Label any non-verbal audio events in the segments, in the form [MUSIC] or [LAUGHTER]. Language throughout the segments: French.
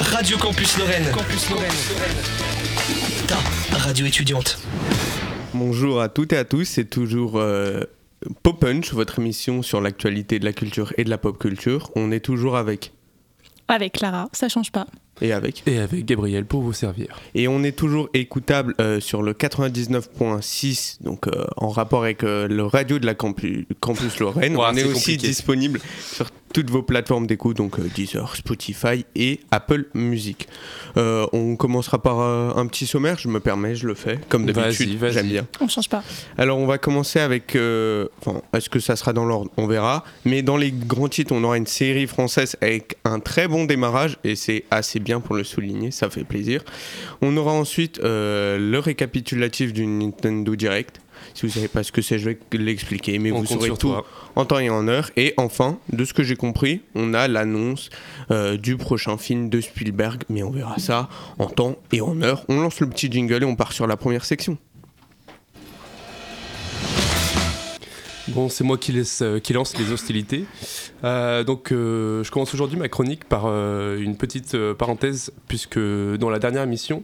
Radio Campus Lorraine. Campus Lorraine. Ta radio étudiante. Bonjour à toutes et à tous, c'est toujours euh, Pop Punch, votre émission sur l'actualité de la culture et de la pop culture. On est toujours avec Avec Clara, ça change pas. Et avec. Et avec Gabriel pour vous servir. Et on est toujours écoutable euh, sur le 99.6, donc euh, en rapport avec euh, le radio de la Campu- Campus Lorraine. On est aussi compliqué. disponible sur toutes vos plateformes d'écoute, donc euh, Deezer, Spotify et Apple Music. Euh, on commencera par euh, un petit sommaire, je me permets, je le fais, comme d'habitude, vas-y. j'aime bien. On change pas. Alors on va commencer avec, euh, enfin, est-ce que ça sera dans l'ordre? On verra. Mais dans les grands titres, on aura une série française avec un très bon démarrage et c'est assez bien pour le souligner, ça fait plaisir. On aura ensuite euh, le récapitulatif du Nintendo Direct. Si vous savez pas ce que c'est, je vais l'expliquer, mais On vous saurez tout toi. en temps et en heure. Et enfin, de ce que j'ai compris, on a l'annonce euh, du prochain film de Spielberg, mais on verra ça en temps et en heure. On lance le petit jingle et on part sur la première section. Bon, c'est moi qui, laisse, euh, qui lance les hostilités. Euh, donc, euh, je commence aujourd'hui ma chronique par euh, une petite euh, parenthèse, puisque dans la dernière émission,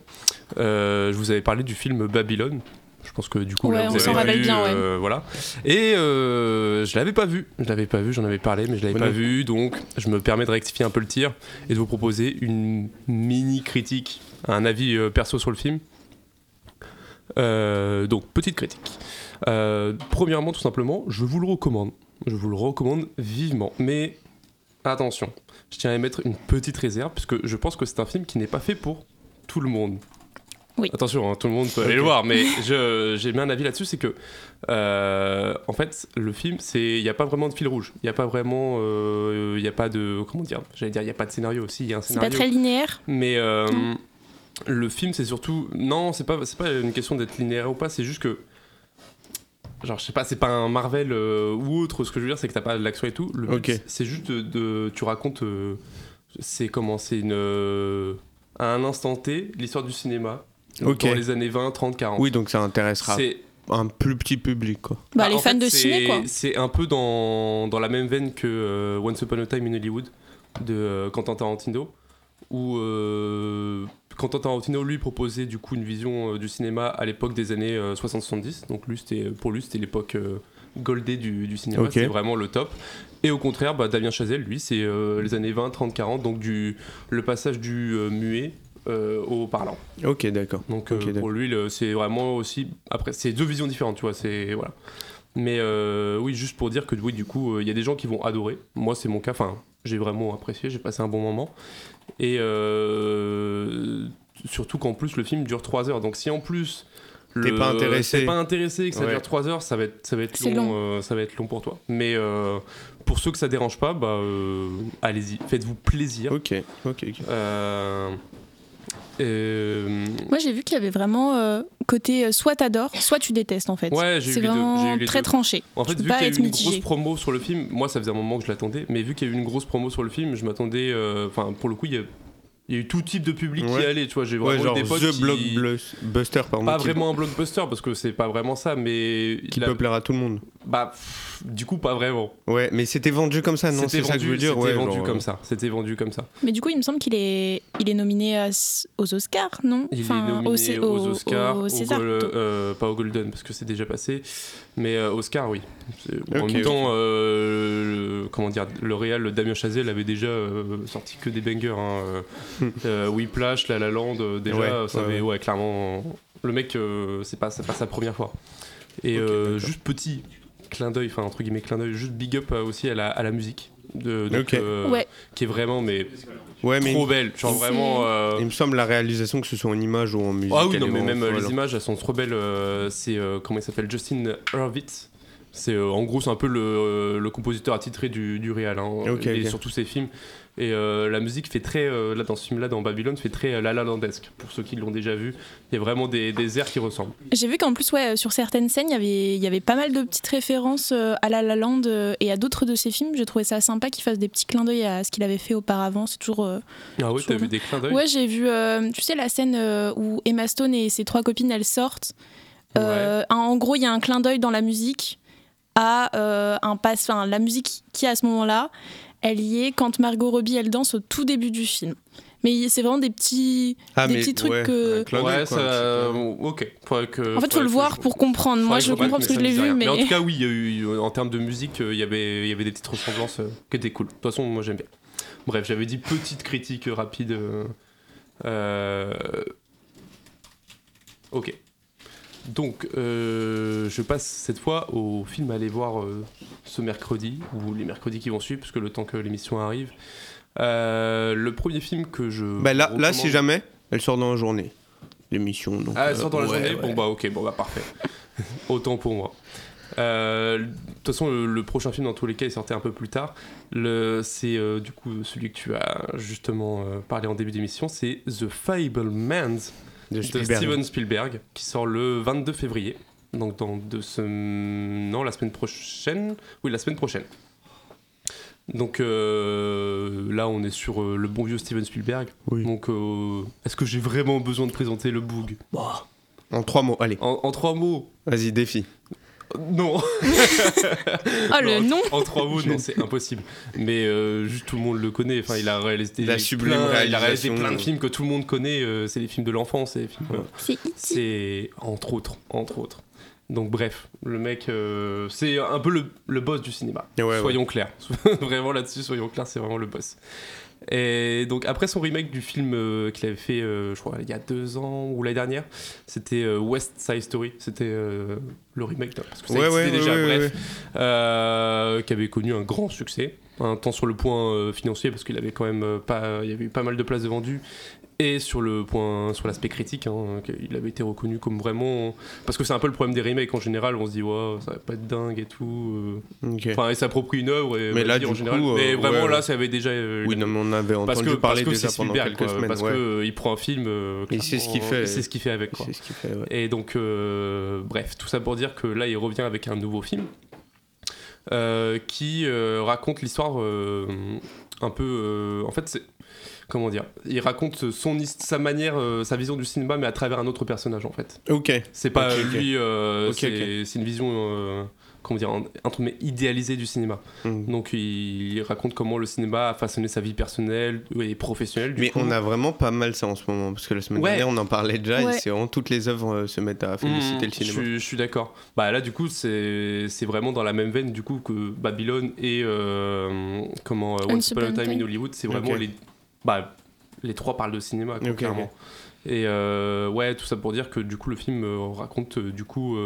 euh, je vous avais parlé du film Babylone. Je pense que du coup, Ouais, là, on vous avez rappelle vu, bien, ouais. euh, voilà. Et euh, je l'avais pas vu. Je l'avais pas vu. J'en avais parlé, mais je l'avais pas vu. Donc, je me permets de rectifier un peu le tir et de vous proposer une mini critique, un avis euh, perso sur le film. Euh, donc, petite critique. Euh, premièrement, tout simplement, je vous le recommande. Je vous le recommande vivement. Mais attention, je tiens à émettre une petite réserve, puisque je pense que c'est un film qui n'est pas fait pour tout le monde. Oui. Attention, hein, tout le monde peut aller le voir, mais [LAUGHS] je- j'ai mis un avis là-dessus, c'est que, euh, en fait, le film, c'est, il n'y a pas vraiment de fil rouge. Il n'y a pas vraiment, euh, il n'y a pas de, comment dire, j'allais dire, il n'y a pas de scénario aussi, il y a un C'est pas très linéaire? Mais euh, Non. le film, c'est surtout. Non, c'est pas, c'est pas une question d'être linéaire ou pas, c'est juste que. Genre, je sais pas, c'est pas un Marvel euh, ou autre. Ce que je veux dire, c'est que t'as pas de l'action et tout. Le but, Ok. c'est juste de, de- Tu racontes. euh, c'est comment C'est une. euh, à un instant T, l'histoire du cinéma. Dans les années 20, 30, 40. Oui, donc ça intéressera C'est un plus petit public, quoi. Bah, bah, les fans fait, de ciné, quoi. C'est un peu dans, dans la même veine que euh, Once Upon a Time in Hollywood de euh, Quentin Tarantino, où euh, Quentin Tarantino lui proposait du coup une vision euh, du cinéma à l'époque des années euh, 60-70. Donc lui, c'était pour lui, c'était l'époque euh, goldée du, du cinéma, Ok. c'était vraiment le top. Et au contraire, bah, Damien Chazelle, lui, c'est euh, les années 20, 30, 40, donc du, le passage du euh, muet euh, au parlant. Ok, d'accord. Donc Ok, euh, d'accord. pour lui, c'est vraiment aussi. Après, c'est deux visions différentes, tu vois. C'est voilà. Mais euh, oui, juste pour dire que oui, du coup, euh, il y a des gens qui vont adorer. Moi, c'est mon cas. Enfin, j'ai vraiment apprécié. J'ai passé un bon moment. Et euh, surtout qu'en plus, le film dure 3 heures. Donc si en plus T'es pas intéressé. t'es pas intéressé et que ça Ouais. dure 3 heures, ça va être ça va être long, long. euh, ça va être long pour toi. Mais euh, pour ceux que ça dérange pas, bah euh, allez-y, faites-vous plaisir. Ok, ok, ok. Euh, Moi, j'ai vu qu'il y avait vraiment euh, côté euh, soit t'adores, soit tu détestes en fait. Ouais, j'ai eu C'est les deux, vraiment très deux. tranché. En fait, Tu vu qu'il y a eu une mitigé. grosse promo sur le film, moi ça faisait un moment que je l'attendais, mais vu qu'il y a eu une grosse promo sur le film, je m'attendais. euh, Enfin, pour le coup, il y, a, il y a eu tout type de public qui Ouais. allait, tu vois. J'ai Ouais, vraiment genre eu des potes The qui... Blockbuster, pardon. Pas qui, vraiment un blockbuster parce que c'est pas vraiment ça, mais. Qui la- peut plaire à tout le monde. Bah, pff, du coup, pas vraiment. Ouais, mais c'était vendu comme ça, non C'était C'est ça que je veux vendu, dire, c'était ouais. vendu genre, comme euh, ça. C'était vendu comme ça. Mais du coup, il me semble qu'il est, il est nominé à aux Oscars, non? Il Enfin, est nominé Cé- aux, Oscars, au au César. Gol- plutôt. euh, pas au Golden parce que c'est déjà passé, mais euh, Oscar, oui. En même temps, euh, le- comment dire, le Real Damien Chazelle avait déjà euh, sorti que des bangers. Hein, euh, [LAUGHS] euh, Whiplash, La La Land, déjà, Ouais, ça ouais, avait, ouais. ouais, clairement, le mec, euh, c'est pas, c'est pas sa première fois. Et euh, juste petit clin d'œil, enfin entre guillemets clin d'œil, juste big up aussi à la, à la musique, de, donc, euh, Ouais. qui est vraiment mais Ouais, mais trop belle, genre vraiment. euh, il me semble la réalisation, que ce soit en image ou en musique. ah oui, non, mais même euh, les folle. images, elles sont trop belles. euh, c'est, comment il s'appelle Justin Hurwitz. C'est, en gros, c'est un peu le, le compositeur attitré du, du réal, hein, Ok, et ok. sur tous ses films. Et euh, la musique fait très, euh, là dans ce film-là, dans Babylone, fait très euh, La La Landesque. Pour ceux qui l'ont déjà vu, il y a vraiment des, des airs qui ressemblent. J'ai vu qu'en plus, ouais, sur certaines scènes, il y avait, il y avait pas mal de petites références à La La Land et à d'autres de ses films. J'ai trouvé ça sympa qu'il fasse des petits clins d'œil à ce qu'il avait fait auparavant. C'est toujours. Ah oui, t'as vu des clins d'œil Ouais, j'ai vu, tu sais, la scène où Emma Stone et ses trois copines, elles sortent. Euh, En gros, il y a un clin d'œil dans la musique à euh, un pass, enfin, la musique qui à ce moment-là, elle y est quand Margot Robbie elle danse au tout début du film. Mais c'est vraiment des petits, Ah, des mais petits trucs ouais, que. un clin d'œil, Ouais, quoi, ça. Ok. Que, En fait, faut le que voir je- pour comprendre. Moi, faudrait je que comprends parce que je l'ai vu, mais. en tout cas, oui, il y a eu, en termes de musique, euh, il y avait, il y avait des petites ressemblances euh, qui étaient cool. De toute façon, moi j'aime bien. Bref, j'avais dit petite critique euh, rapide. euh, euh, Ok. Donc, euh, je passe cette fois au film à aller voir euh, ce mercredi, ou les mercredis qui vont suivre, parce que le temps que l'émission arrive. Euh, le premier film que je. Bah là, là, si jamais, elle sort dans la journée, l'émission. donc, Ah, elle sort dans la ouais, journée ouais. Bon, bah, ok, bon, bah, parfait. [LAUGHS] Autant pour moi. De toute façon, le, le prochain film, dans tous les cas, il sortait un peu plus tard. Le- C'est du coup celui que tu as justement parlé en début d'émission c'est The Fablemans de Spielberg. Steven Spielberg qui sort le 22 février. Donc, dans deux semaines. Non, la semaine prochaine. Oui, la semaine prochaine. Donc euh, là, on est sur euh, le bon vieux Steven Spielberg. Oui. Donc, euh, est-ce que j'ai vraiment besoin de présenter le boog En trois mots, allez, en, en trois mots vas-y, défi. Non [LAUGHS] Ah, le nom En trois mots, non, c'est impossible. Mais euh, juste tout le monde le connaît. Enfin, il a réalisé, La plein- il a réalisé plein de films que tout le monde connaît. euh, c'est les films de l'enfance. C'est les films, euh, C'est entre autres, entre autres. Donc bref, le mec, euh, c'est un peu le, le boss du cinéma. Ouais. soyons clairs. [LAUGHS] vraiment là-dessus, soyons clairs, c'est vraiment le boss. Et donc après son remake du film euh, qu'il avait fait, euh, je crois, il y a deux ans ou l'année dernière, c'était euh, West Side Story. C'était le remake, parce que ça Ouais, existait ouais, déjà, ouais, bref, qui avait connu un grand succès. Un tant sur le point euh, financier parce qu'il avait quand même euh, pas, il y avait eu pas mal de places de vendues et sur le point, sur l'aspect critique, hein, il avait été reconnu comme vraiment, parce que c'est un peu le problème des remakes en général. On se dit ouais, ça va pas être dingue et tout. euh. Enfin, il s'approprie une œuvre et Mais là, vas-y, en du général. coup, euh, mais vraiment ouais, là, ça avait déjà. euh, Oui, non, mais on avait parce entendu que parler parce que déjà c'est pendant Spielberg, quelques semaines. parce ouais. que euh, il prend un film. euh, Il sait ce qu'il fait. sait ce qu'il fait avec quoi. C'est ce qu'il fait, ouais. Et donc, euh, bref, tout ça pour dire que là, il revient avec un nouveau film euh, qui euh, raconte l'histoire euh, un peu. euh, en fait, c'est. Comment dire Il raconte son, his- sa manière, euh, sa vision du cinéma, mais à travers un autre personnage, en fait. Ok. C'est pas Ok, ok. lui, euh, Ok, c'est c'est une vision. euh, comment dire, entre mais idéalisée du cinéma. Mm. Donc il, il raconte comment le cinéma a façonné sa vie personnelle et professionnelle. du Mais coup. on a vraiment pas mal ça en ce moment, parce que la semaine Ouais. dernière on en parlait déjà, Ouais. et c'est vraiment toutes les œuvres euh, se mettent à féliciter Mmh, le cinéma. Je, suis- je suis d'accord. Bah là du coup c'est c'est vraiment dans la même veine du coup que Babylone et euh, comment euh, Once Upon a Time in Hollywood. C'est vraiment les bah les trois parlent de cinéma quoi, clairement. Et euh, ouais tout ça pour dire que du coup le film euh, raconte euh, du coup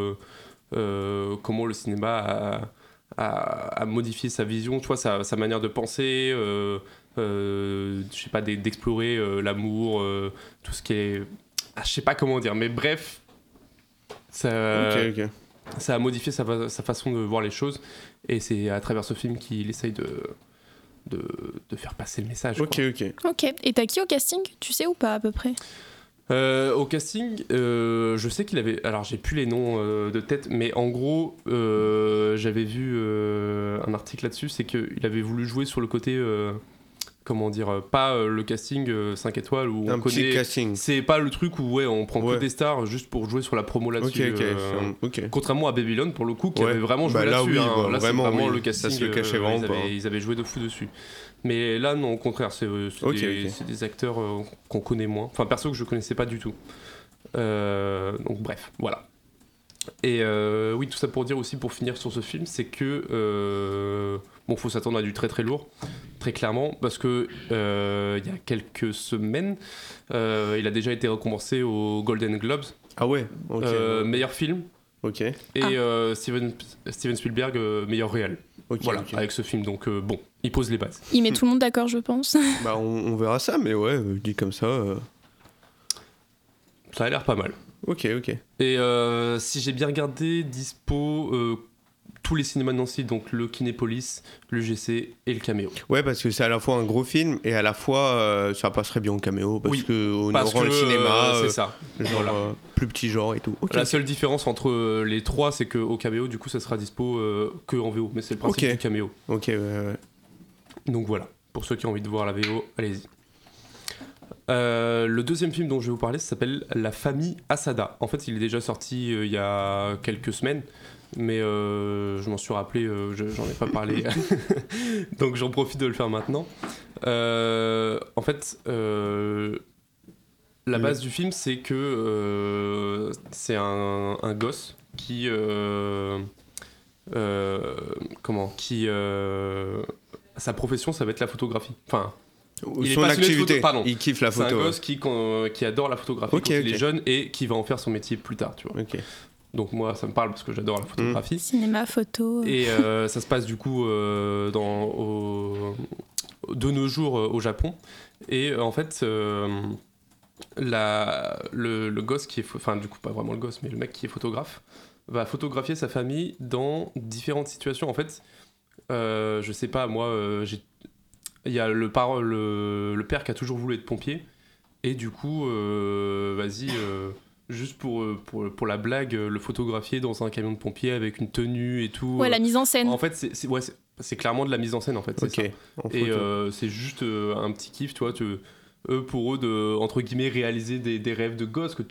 comment le cinéma a, a- a modifié sa vision, tu vois sa, sa manière de penser. je sais pas d'e- d'explorer l'amour, tout ce qui est ah, je sais pas comment dire mais bref ça, a modifié sa façon de voir les choses et c'est à travers ce film qu'il essaye de, de, de faire passer le message. quoi. Ok, ok. Ok. Et t'as qui au casting Tu sais ou pas à peu près? Euh, au casting, euh, je sais qu'il avait. Alors j'ai plus les noms euh, de tête, mais en gros, euh, j'avais vu euh, un article là-dessus, c'est qu'il avait voulu jouer sur le côté. Euh, comment dire euh, Pas euh, le casting 5 étoiles où Un on petit connaît. casting. C'est pas le truc où ouais, on prend Ouais. que des stars juste pour jouer sur la promo là-dessus. ok. euh, c'est un- ok. Contrairement à Babylone, pour le coup, qui Ouais. avait vraiment joué Bah là, là-dessus. oui, hein. bah, là, c'est vraiment, vraiment oui. le casting. Ça se cachait euh, vraiment ils, pas. avaient, ils avaient joué de fou dessus. Mais là, non, au contraire, c'est euh, des, acteurs euh, qu'on connaît moins. Enfin, perso que je connaissais pas du tout. Euh, donc, bref, voilà. Et euh, oui, tout ça pour dire aussi, pour finir sur ce film, c'est que euh, bon, faut s'attendre à du très très lourd, très clairement, parce que euh, il y a quelques semaines, euh, il a déjà été récompensé aux Golden Globes, Ah ouais, ok. euh, meilleur film, ok, et Ah. euh, Steven, Steven Spielberg, euh, meilleur réel. ok. voilà, avec ce film. Donc, euh, bon, il pose les bases. Il met tout le monde d'accord, je pense. [LAUGHS] Bah, on, on verra ça, mais ouais, dit comme ça. euh, Ça a l'air pas mal. Ok, ok. Et euh, si j'ai bien regardé, dispo euh, tous les cinémas de Nancy, donc le Kinépolis, le GC et le Caméo. Ouais, parce que c'est à la fois un gros film et à la fois euh, ça passerait bien au caméo parce Oui, que on Parce que le cinéma, c'est ça. genre Voilà. plus petit genre et tout. La seule différence entre les trois, c'est qu'au Caméo, du coup, ça sera dispo que en VO. Mais c'est le principe Ok. du Caméo. Ok, ouais, ouais. Donc voilà. Pour ceux qui ont envie de voir la VO, allez-y. Euh, le deuxième film dont je vais vous parler, s'appelle La famille Asada. En fait, il est déjà sorti euh, il y a quelques semaines, mais euh, je m'en suis rappelé, je- j'en ai pas parlé, [LAUGHS] donc j'en profite de le faire maintenant. En fait, la Oui. base du film, c'est que c'est un, un gosse qui, comment, qui, sa profession, ça va être la photographie. Enfin, Il Son activité, photo, pardon. il kiffe la c'est un photo. gosse qui, qui adore la photographie Ok, quand il est jeune et qui va en faire son métier plus tard, tu vois. Donc moi, ça me parle parce que j'adore la photographie. Cinéma, photo. Et euh, ça se passe du coup euh, dans, au- de nos jours euh, au Japon. Et euh, en fait, euh, la, le, le gosse qui est... Enfin, du coup, pas vraiment le gosse, mais le mec qui est photographe va photographier sa famille dans différentes situations. En fait, euh, je sais pas, moi, euh, j'ai... Il y a le, par- le, le père qui a toujours voulu être pompier. Et du coup, euh, vas-y, euh, juste pour, euh, pour, pour la blague, le photographier dans un camion de pompier avec une tenue et tout. Ouais, la mise en scène. En fait, c'est c'est- ouais, c'est- c'est clairement de la mise en scène, en fait. Ok. ça. en Et euh, c'est juste euh, un petit kiff, tu vois. Tu, eux, pour eux, de, entre guillemets, réaliser des, des rêves de gosses que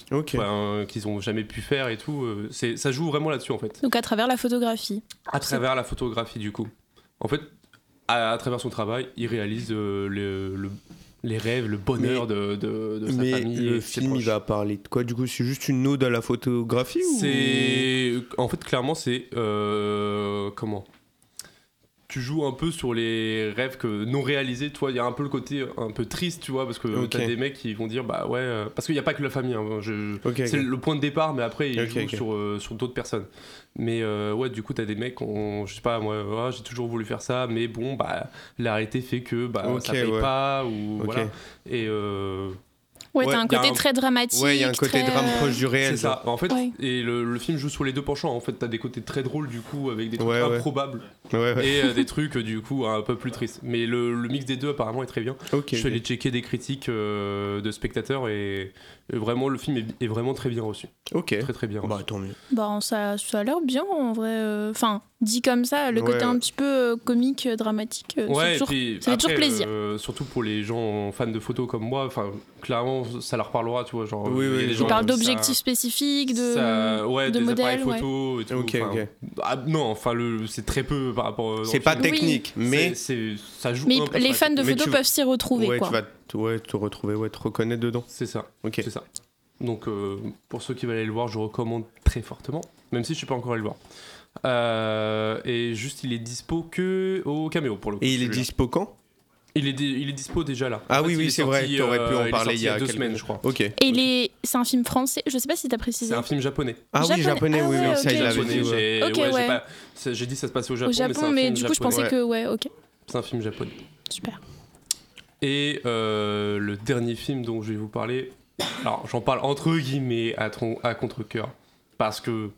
qu'ils ont jamais pu faire et tout. c'est ça joue vraiment là-dessus, en fait. Donc à travers la photographie. À travers la photographie, du coup. En fait, à, à travers son travail, il réalise euh, le- le- les rêves, le bonheur de, de, de sa Mais famille. et le film, il va parler de quoi Du coup, c'est juste une ode à la photographie ou... En fait, clairement, c'est. euh, Comment? Tu joues un peu sur les rêves que non réalisés. Toi, il y a un peu le côté un peu triste, tu vois, parce que Ok. t'as des mecs qui vont dire, bah ouais. euh, Parce qu'il n'y a pas que la famille. hein, je- C'est le point de départ, mais après, ils jouent sur, euh, sur d'autres personnes. Mais euh, ouais, du coup, t'as des mecs, ont- je sais pas, moi, ouais, j'ai toujours voulu faire ça, mais bon, bah, la réalité fait que bah, ça paye ouais. pas, ou voilà. Et euh, Ouais, Ouais, t'as un côté un- très dramatique. Ouais, il y a un côté très, drame euh, proche du réel. c'est ça. En fait, Ouais. et le, le film joue sur les deux penchants. En fait, t'as des côtés très drôles, du coup, avec des trucs Ouais, ouais. improbables. genre. Ouais, ouais. et euh, des trucs euh, du coup un peu plus tristes. Mais le, le mix des deux apparemment est très bien. Ok. Je suis allé checker des critiques euh, de spectateurs et vraiment le film est, est vraiment très bien reçu. Ok. Très très bien reçu. Bah, tant mieux. Bon, ça, ça a l'air bien en vrai. euh, Enfin, dit comme ça, le Ouais, côté un petit peu euh, comique, euh, dramatique, euh, c'est Ouais, et toujours- puis ça fait toujours plaisir. euh, surtout pour les gens fans de photos comme moi, enfin clairement ça leur parlera, tu vois, genre. Oui, oui, je gens Il parle comme ça- d'objectifs spécifiques, de, ça- ouais, de des modèles. appareils ouais. photo et tout. Ok, enfin, ok. ah, non, enfin c'est très peu par rapport. C'est pas film. technique, mais. Ça joue. Mais un peu les fans de photos peuvent s'y retrouver, Ouais, quoi. tu vas te, ouais, te retrouver, ouais, te reconnaître dedans. C'est ça. Ok. C'est ça. Donc, euh, pour ceux qui veulent aller le voir, je recommande très fortement, même si je suis pas encore allé le voir. Euh, et juste, il est dispo que au caméo pour le coup. Et il est dispo quand? Il est, il est dispo déjà là. Ah En oui, oui, est c'est vrai, sorti, t'aurais pu en euh, parler il y a deux quelques- semaines, je crois. Ok. Et il est... c'est un film français, je sais pas si t'as précisé. C'est un film japonais. Ah oui, Japonais. Ah oui, ouais, oui, ça, ok. il l'avait Japonais, dit. ouais. j'ai Ok, ouais, j'ai ouais. pas- c'est- j'ai dit ça se passe au Japon, Au mais c'est Japon, un mais, film du coup, je pensais que. Ouais, ok, C'est un film japonais. super. Et euh, le dernier film dont je vais vous parler, alors j'en parle entre guillemets à, contre-coeur, parce que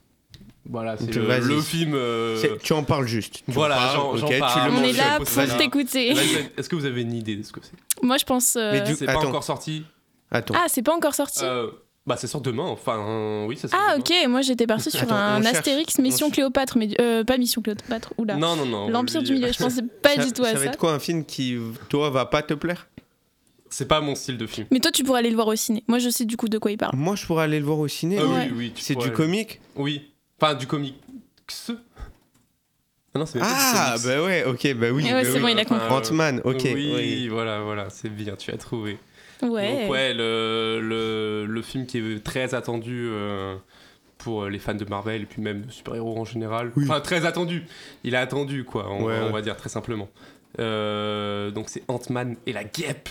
voilà, c'est le, film. euh, Tu en parles juste. Tu Voilà, j'en- parle. On est là pour t'écouter. Est-ce que vous avez une idée de ce que c'est? Moi, je pense. euh, Mais du- C'est pas encore sorti? Attends. Ah, c'est pas encore sorti? Euh, bah, ça sort demain. Enfin, euh, oui, ça sort Ah, demain. ok, moi j'étais partie sur Attends, un on cherche. Astérix Mission On- Cléopâtre, mais euh, pas Mission Cléopâtre, oula. Non, non, non. L'Empire lui, du Milieu, je pensais [LAUGHS] pas ça, du tout à ça ça. va être quoi un film qui, toi, va pas te plaire? C'est pas mon style de film. Mais toi, tu pourrais aller le voir au ciné. Moi, je sais du coup de quoi il parle. Moi, je pourrais aller le voir au ciné. Ah Ouais. oui, oui. tu C'est pourrais- du comique? Oui. Enfin, du comics. Ah non, c'est même pas du Ah, comics. bah ouais, ok, bah oui. Ouais, bah c'est oui. bon, il a compris. Euh, Ant-Man, ok. Oui, oui. voilà, voilà, c'est bien, tu as trouvé. Ouais. Donc ouais, le, le, le film qui est très attendu euh, pour les fans de Marvel et puis même de super-héros en général. Oui. Enfin, très attendu. Il est attendu, quoi, on, Ouais, on ouais. va dire très simplement. Euh, donc c'est Ant-Man et la guêpe.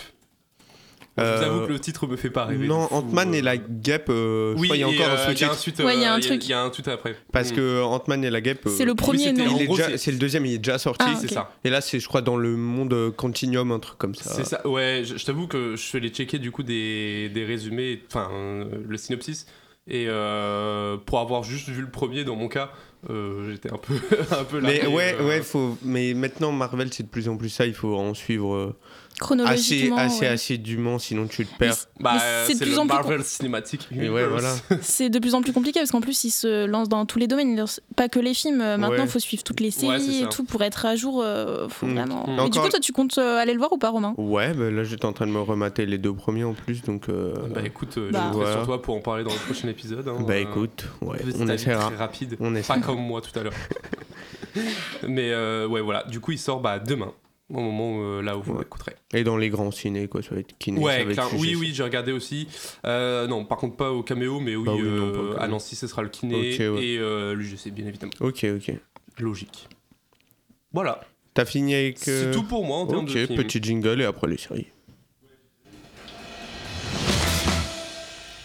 Je Euh, vous avoue que le titre me fait pas rêver. Non, Ant-Man euh. et la guêpe, euh, je Oui, crois qu'il y a encore euh, un il y a sous-titre. un suite, Ouais, il y a euh, un truc. Il y a un tweet après. Parce Mm. que Ant-Man et la guêpe. C'est euh, le premier, non il c'est- le deuxième, il est déjà sorti. Ah, C'est ça. Et là, c'est, je crois, dans le monde euh, Continuum, un truc comme ça. C'est ça, ouais, je, je t'avoue que je suis allé checker du coup des, des résumés, enfin euh, le synopsis, et euh, pour avoir juste vu le premier dans mon cas, euh, j'étais un peu, [LAUGHS] un peu Mais largué, ouais, euh, ouais, faut. Mais maintenant, Marvel, c'est de plus en plus ça. Il faut en suivre euh, assez, chronologiquement. assez ouais. assidûment, sinon tu te Mais perds. c- Bah, euh, c'est de c'est plus le en plus Marvel Cinematic Et Universe. ouais, voilà. [LAUGHS] C'est de plus en plus compliqué parce qu'en plus, ils se lancent dans tous les domaines. Pas que les films. euh, Maintenant, il Ouais. faut suivre toutes les c'est séries et tout pour être à jour. euh, faut Mm. vraiment. Mm. Mais du coup, toi, tu comptes euh, aller le voir ou pas, Romain? Ouais, bah là j'étais en train de me remater les deux premiers en plus, donc. euh, Bah écoute, euh, Bah. je compterai Voilà. sur toi pour en parler dans le prochain épisode. hein. bah Euh, écoute, ouais, on essaiera. Très rapide. On Pas essaiera. comme moi tout à l'heure. [LAUGHS] Mais euh, ouais, voilà. Du coup, il sort bah, demain, au moment où, euh, là où vous Ouais. l'écouterez. Et dans les grands ciné, quoi, ça va être kiné. ça Ouais, va être oui, oui, j'ai regardé aussi. Euh, non, par contre, pas au caméo, mais oui, Bah oui, euh, à Nancy, ce sera le kiné Ok, ouais. et euh, l'UGC, bien évidemment. Ok, ok. Logique. Voilà, T'as fini avec. c'est tout pour moi en termes Ok, de film. petit jingle et après les séries.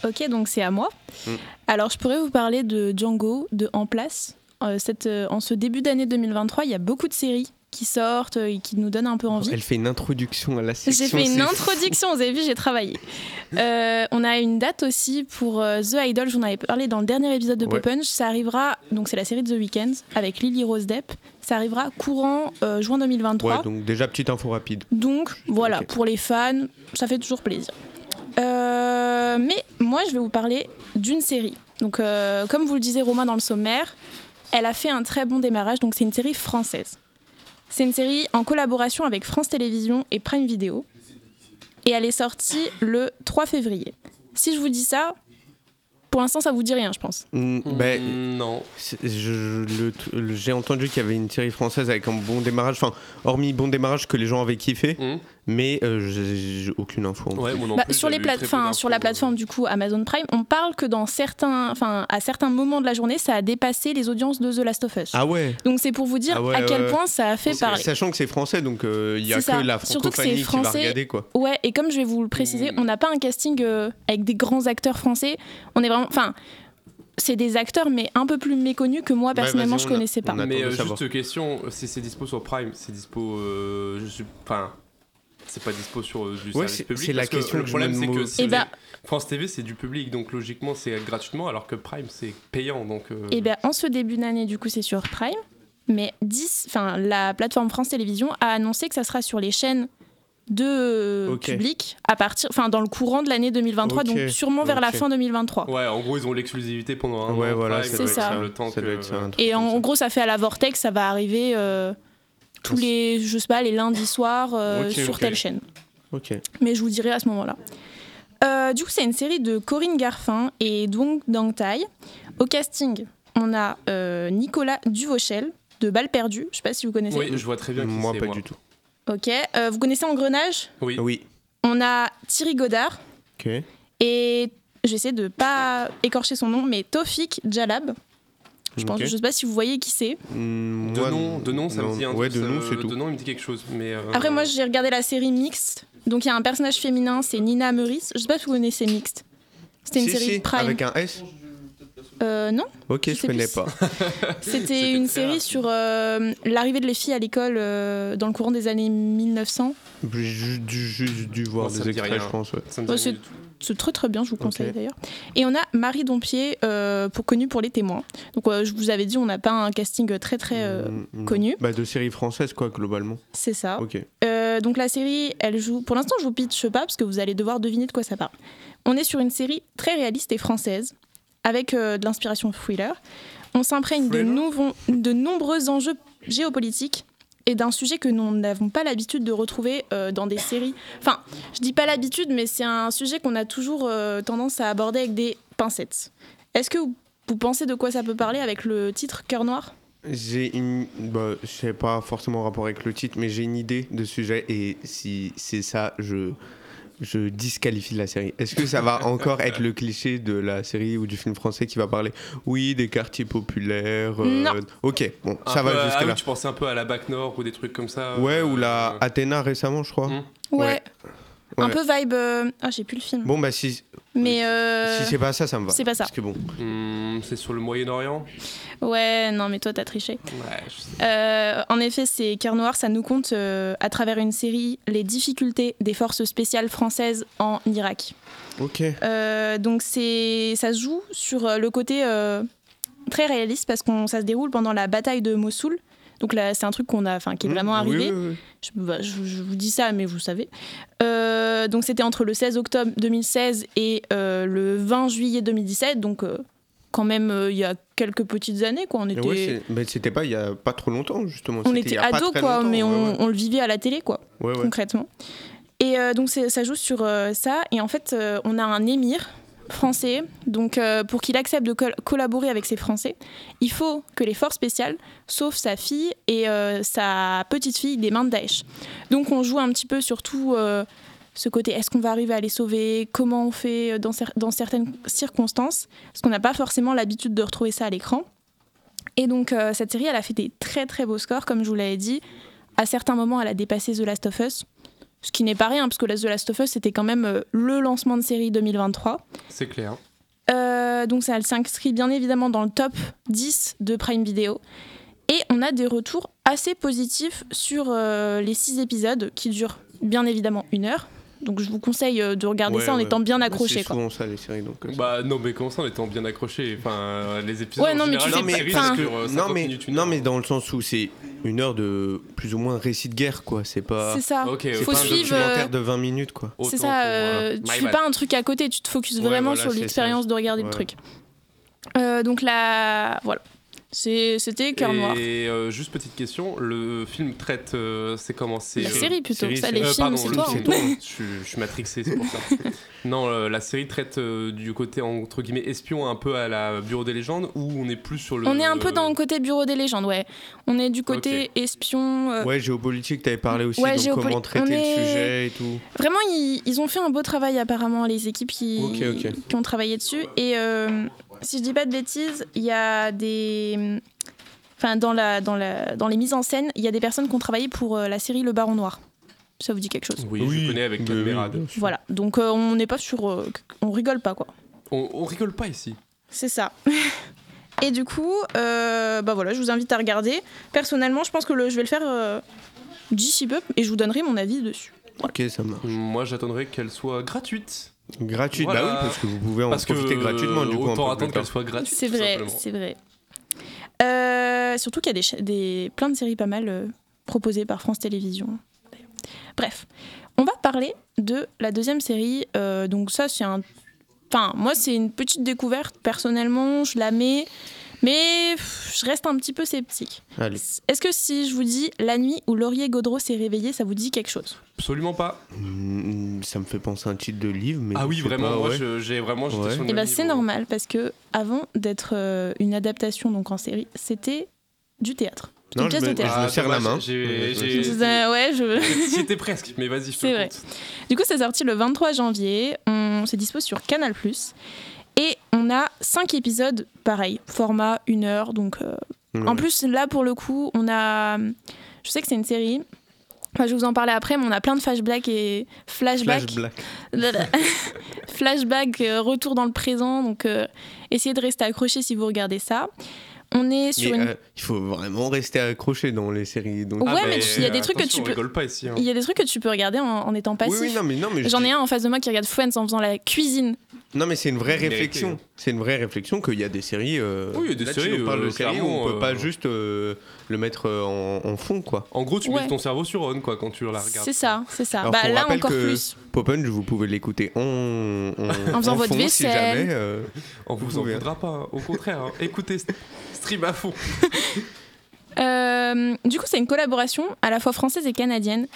Ok, donc c'est à moi. Mm. Alors, je pourrais vous parler de Django, de En Place. Euh, cette, euh, en ce début d'année 2023, il y a beaucoup de séries qui sortent euh, et qui nous donnent un peu envie. Elle fait une introduction à la section. J'ai fait une introduction, vous avez vu, j'ai travaillé. [LAUGHS] Euh, on a une date aussi pour euh, The Idol, j'en avais parlé dans le dernier épisode de Ouais. Pop Punch. Ça arrivera, donc c'est la série de The Weeknd avec Lily Rose Depp. Ça arrivera courant euh, juin 2023. Ouais, donc déjà petite info rapide. Donc voilà, pour les fans, ça fait toujours plaisir. Euh, mais moi, je vais vous parler d'une série. Donc, comme vous le disait Romain dans le sommaire, elle a fait un très bon démarrage. Donc, c'est une série française. C'est une série en collaboration avec France Télévisions et Prime Video. Et elle est sortie le 3 février. Si je vous dis ça, pour l'instant, ça vous dit rien, je pense. Mm, bah, Mm, non. J'ai entendu qu'il y avait une série française avec un bon démarrage, enfin, hormis bon démarrage que les gens avaient kiffé, Mm. Mais euh, j'ai aucune info. en Ouais, plus. Bah, plus, sur, les plate- d'infos, sur la euh. plateforme du coup Amazon Prime, on parle que dans certains, enfin, à certains moments de la journée, ça a dépassé les audiences de The Last of Us. Ah ouais Donc c'est pour vous dire Ah ouais, à quel ouais, point ça a fait parler. Sachant que c'est français, donc euh, il y a C'est que ça. la Surtout que francophonie qui va français. regarder, quoi. Ouais, et comme je vais vous le préciser, Mm. on n'a pas un casting euh, avec des grands acteurs français. On est vraiment, enfin, c'est des acteurs mais un peu plus méconnus que moi Bah, personnellement vas-y, je on a- connaissais pas. a- Mais euh, juste question, si c'est dispo sur Prime, c'est dispo. euh, je suis. Enfin. C'est pas dispo sur euh, du Ouais, service c'est- public. c'est la que question Le que je problème, me c'est que si Eh ben- France TV, c'est du public, donc logiquement, c'est gratuitement, alors que Prime, c'est payant. Donc, euh, Et bien en ce début d'année, du coup, c'est sur Prime. Mais 10, enfin, la plateforme France Télévisions a annoncé que ça sera sur les chaînes de euh, public à partir, enfin, dans le courant de l'année 2023, Ok. donc sûrement vers la fin 2023. Ouais, en gros, ils ont l'exclusivité pendant un Ouais, an. voilà, Prime, ça. Le temps Ça que- Et en, gros, ça fait à la Vortex, ça va arriver euh, tous les, je sais pas, les lundis soirs euh, Ok, sur telle chaîne. Ok. Mais je vous dirai à ce moment-là. Euh, du coup, c'est une série de Corinne Garfin et Dong Dangtai. Au casting, on a euh, Nicolas Duvauchel de Balle perdue. Je sais pas si vous connaissez. Oui, je vois très bien qui Moi, pas du tout. Ok. Euh, vous connaissez Engrenage? Oui. Oui. On a Thierry Godard Ok. et j'essaie de pas écorcher son nom, mais Tofik Jalab. Je pense, je sais pas si vous voyez qui c'est. Mm, De nom, de nom, ça non. me dit un Ouais, truc, de ça- nom, c'est tout. De nom, il me dit quelque chose. Mais euh, Après, moi, j'ai regardé la série Mixte. Donc, il y a un personnage féminin, c'est Nina Meurice. Je sais pas si vous connaissez Mixte. C'était une Si, série si, Prime. Avec un S Euh, non, Ok, Je je, connais plus. pas. c'était une série sur euh, l'arrivée de les filles à l'école euh, dans le courant des années 1900. J'ai juste dû, voir ça des extraits, je pense. ouais. ça me Ouais, C'est très très bien, je vous conseille d'ailleurs. Et on a Marie Dompier, euh, pour, connue pour les témoins. Donc euh, je vous avais dit, on n'a pas un casting très très euh, Mm, mm. connu. Bah, de séries françaises, quoi, globalement. C'est ça. Ok. Euh, donc la série, elle joue. Pour l'instant, je vous pitch pas parce que vous allez devoir deviner de quoi ça parle. On est sur une série très réaliste et française, avec de l'inspiration thriller. On s'imprègne de, de nombreux enjeux géopolitiques et d'un sujet que nous n'avons pas l'habitude de retrouver euh, dans des séries. Enfin, je dis pas l'habitude, mais c'est un sujet qu'on a toujours euh, tendance à aborder avec des pincettes. Est-ce que vous, pensez de quoi ça peut parler avec le titre Cœur Noir? J'ai une. Bah, je sais pas forcément en rapport avec le titre, mais j'ai une idée de sujet et si c'est ça, je. Je disqualifie la série. Est-ce que ça va encore être le cliché de la série ou du film français qui va parler, oui, des quartiers populaires euh, Non. Ok, bon, Un ça va à- jusque ah là. oui, tu pensais un peu à la Bac Nord ou des trucs comme ça. Ouais, euh, ou la euh, Athéna récemment, je crois. Ouais. Ouais. Un peu vibe. euh, Ah, j'ai plus le film. Bon, bah, si, Mais. euh, si c'est pas ça, ça me va. c'est pas ça. Parce que bon, hmm, c'est sur le Moyen-Orient? Ouais, non, mais toi, t'as triché. Ouais, je sais. Euh, en effet, c'est Cœur Noir, ça nous compte euh, à travers une série les difficultés des forces spéciales françaises en Irak. ok. Euh, donc c'est, ça se joue sur euh, le côté euh, très réaliste parce que ça se déroule pendant la bataille de Mossoul. Donc là, c'est un truc qu'on a, enfin, qui est vraiment Mmh, oui, arrivé. oui, oui. Je, bah, je- je vous dis ça, mais vous savez. Euh, donc c'était entre le 16 octobre 2016 et euh, le 20 juillet 2017. Donc euh, quand même, il y a quelques petites années, quoi. On était, ouais, mais c'était pas il y a pas trop longtemps justement. on était pas ados, quoi, mais ouais, on, ouais. on le vivait à la télé, quoi, concrètement. Et donc ça joue sur ça. Et en fait, on a un émir français. Donc euh, pour qu'il accepte de col- collaborer avec ces Français, il faut que les forces spéciales sauvent sa fille et euh, sa petite fille des mains de Daesh. Donc on joue un petit peu sur tout euh, ce côté est-ce qu'on va arriver à les sauver? Comment on fait dans, dans certaines circonstances? Parce qu'on n'a pas forcément l'habitude de retrouver ça à l'écran. Et donc cette série, elle a fait des très très beaux scores, comme je vous l'avais dit. À certains moments, elle a dépassé The Last of Us. Ce qui n'est pas rien, parce que The Last of Us, c'était quand même euh, le lancement de série 2023. C'est clair. Euh, donc ça, elle s'inscrit bien évidemment dans le top 10 de Prime Video. Et on a des retours assez positifs sur euh, les 6 épisodes qui durent bien évidemment une heure. Donc je vous conseille euh, de regarder Ouais, ça en ouais. étant bien accroché. C'est souvent ça les séries donc. euh, Bah non, mais comment ça en étant bien accroché? Enfin, euh, les épisodes. Ouais, en non, mais général, tu série, pas- non 50 mais minutes, une non heure. mais dans le sens où c'est une heure de plus ou moins récit de guerre quoi. C'est pas. C'est ça. Ok, C'est ok. Faut pas un suivre, documentaire euh, de 20 minutes quoi. C'est ça, euh, euh, tu fais pas un truc à côté, tu te focuses Ouais, vraiment voilà, sur l'expérience de regarder le truc. Euh, donc là, voilà. C'était Cœur Noir. Et euh, juste petite question, le film traite, euh, c'est comment? C'est La euh, série plutôt, série, ça c'est- les euh, films pardon, c'est le toi. hein. [LAUGHS] je, suis- je suis matrixé, c'est pour ça. non, euh, la série traite euh, du côté entre guillemets espion un peu à la Bureau des légendes ou on est plus sur le. On est un peu dans le côté bureau des légendes, ouais. On est du côté espion. euh, Ouais géopolitique t'avais parlé aussi Ouais, donc comment traiter le sujet et tout. Vraiment, ils, ils ont fait un beau travail apparemment, les équipes qui, qui ont travaillé dessus. Et euh, si je dis pas de bêtises, il y a des... Enfin, dans, la, dans, la, dans les mises en scène, il y a des personnes qui ont travaillé pour euh, la série Le Baron Noir. Ça vous dit quelque chose? Oui, je connais avec Ken oui. Voilà, donc euh, on n'est pas sur... euh, on rigole pas, quoi. On, on rigole pas ici. C'est ça. [LAUGHS] Et du coup, euh, bah voilà, je vous invite à regarder. Personnellement, je pense que le, je vais le faire euh, d'ici peu et je vous donnerai mon avis dessus. Ok ça marche. Moi, j'attendrai qu'elle soit gratuite. Gratuite Voilà. bah oui parce que vous pouvez en Parce que profiter gratuitement du coup autant attendre qu'elle soit gratuite. C'est vrai, c'est vrai. Euh, surtout qu'il y a des, des, plein de séries pas mal euh, proposées par France Télévisions. Bref, on va parler de la deuxième série. euh, donc ça, c'est un... Enfin, moi, c'est une petite découverte. Personnellement, je la mets... Mais pff, je reste un petit peu sceptique. Est-ce que si je vous dis La nuit où Laurier Gaudreau s'est réveillé, ça vous dit quelque chose? Absolument pas. Hmm, Ça me fait penser à un titre de livre mais Ah oui, vraiment. pas, Moi, ouais. je- j'ai vraiment. Ouais. sur le Eh ben, même c'est normal parce que avant d'être euh, une adaptation donc en série, c'était du théâtre. C'était Non, une je pièce me- de théâtre. je me serre la dommage, main. j'ai- Ouais, je étais presque, mais vas-y, je te C'est le vrai. Du coup, c'est sorti le 23 janvier. On se dispose sur Canal+. On a 5 épisodes, pareil, format 1 heure. Donc, euh, Ouais. En plus, là, pour le coup, on a... Je sais que c'est une série. Enfin, je vais vous en parler après, mais on a plein de flashbacks et flashbacks. Flash Black. [LAUGHS] [LAUGHS] flashback, euh, retour dans le présent. Donc, euh, essayez de rester accroché si vous regardez ça. On est sur Mais une... euh, il faut vraiment rester accroché dans les séries. Donc... Ouais, Ah, mais tu- il y a des trucs que tu peux- on rigole pas ici. hein. Il y a des trucs que tu peux regarder en, en étant passif. oui, non, mais non, mais je J'en dis- ai un en face de moi qui regarde Friends en faisant la cuisine. Non, mais c'est une vraie réflexion. C'est une vraie réflexion qu'il y a des séries. euh, Oui, il y a des là, tu séries, nous parles euh, de séries où on peut pas euh, juste euh, le mettre en, en fond, quoi. En gros, tu Ouais. mets ton cerveau sur on, quoi, quand tu la regardes. C'est ça, c'est ça. Alors bah là rappelle encore que plus. Pop'n, vous pouvez l'écouter en, en, En faisant votre fond, si vaisselle. jamais, euh, On vous Vous en voudra pas, hein. au contraire. hein. Écoutez, st- stream à fond. [LAUGHS] Euh, du coup, c'est une collaboration à la fois française et canadienne.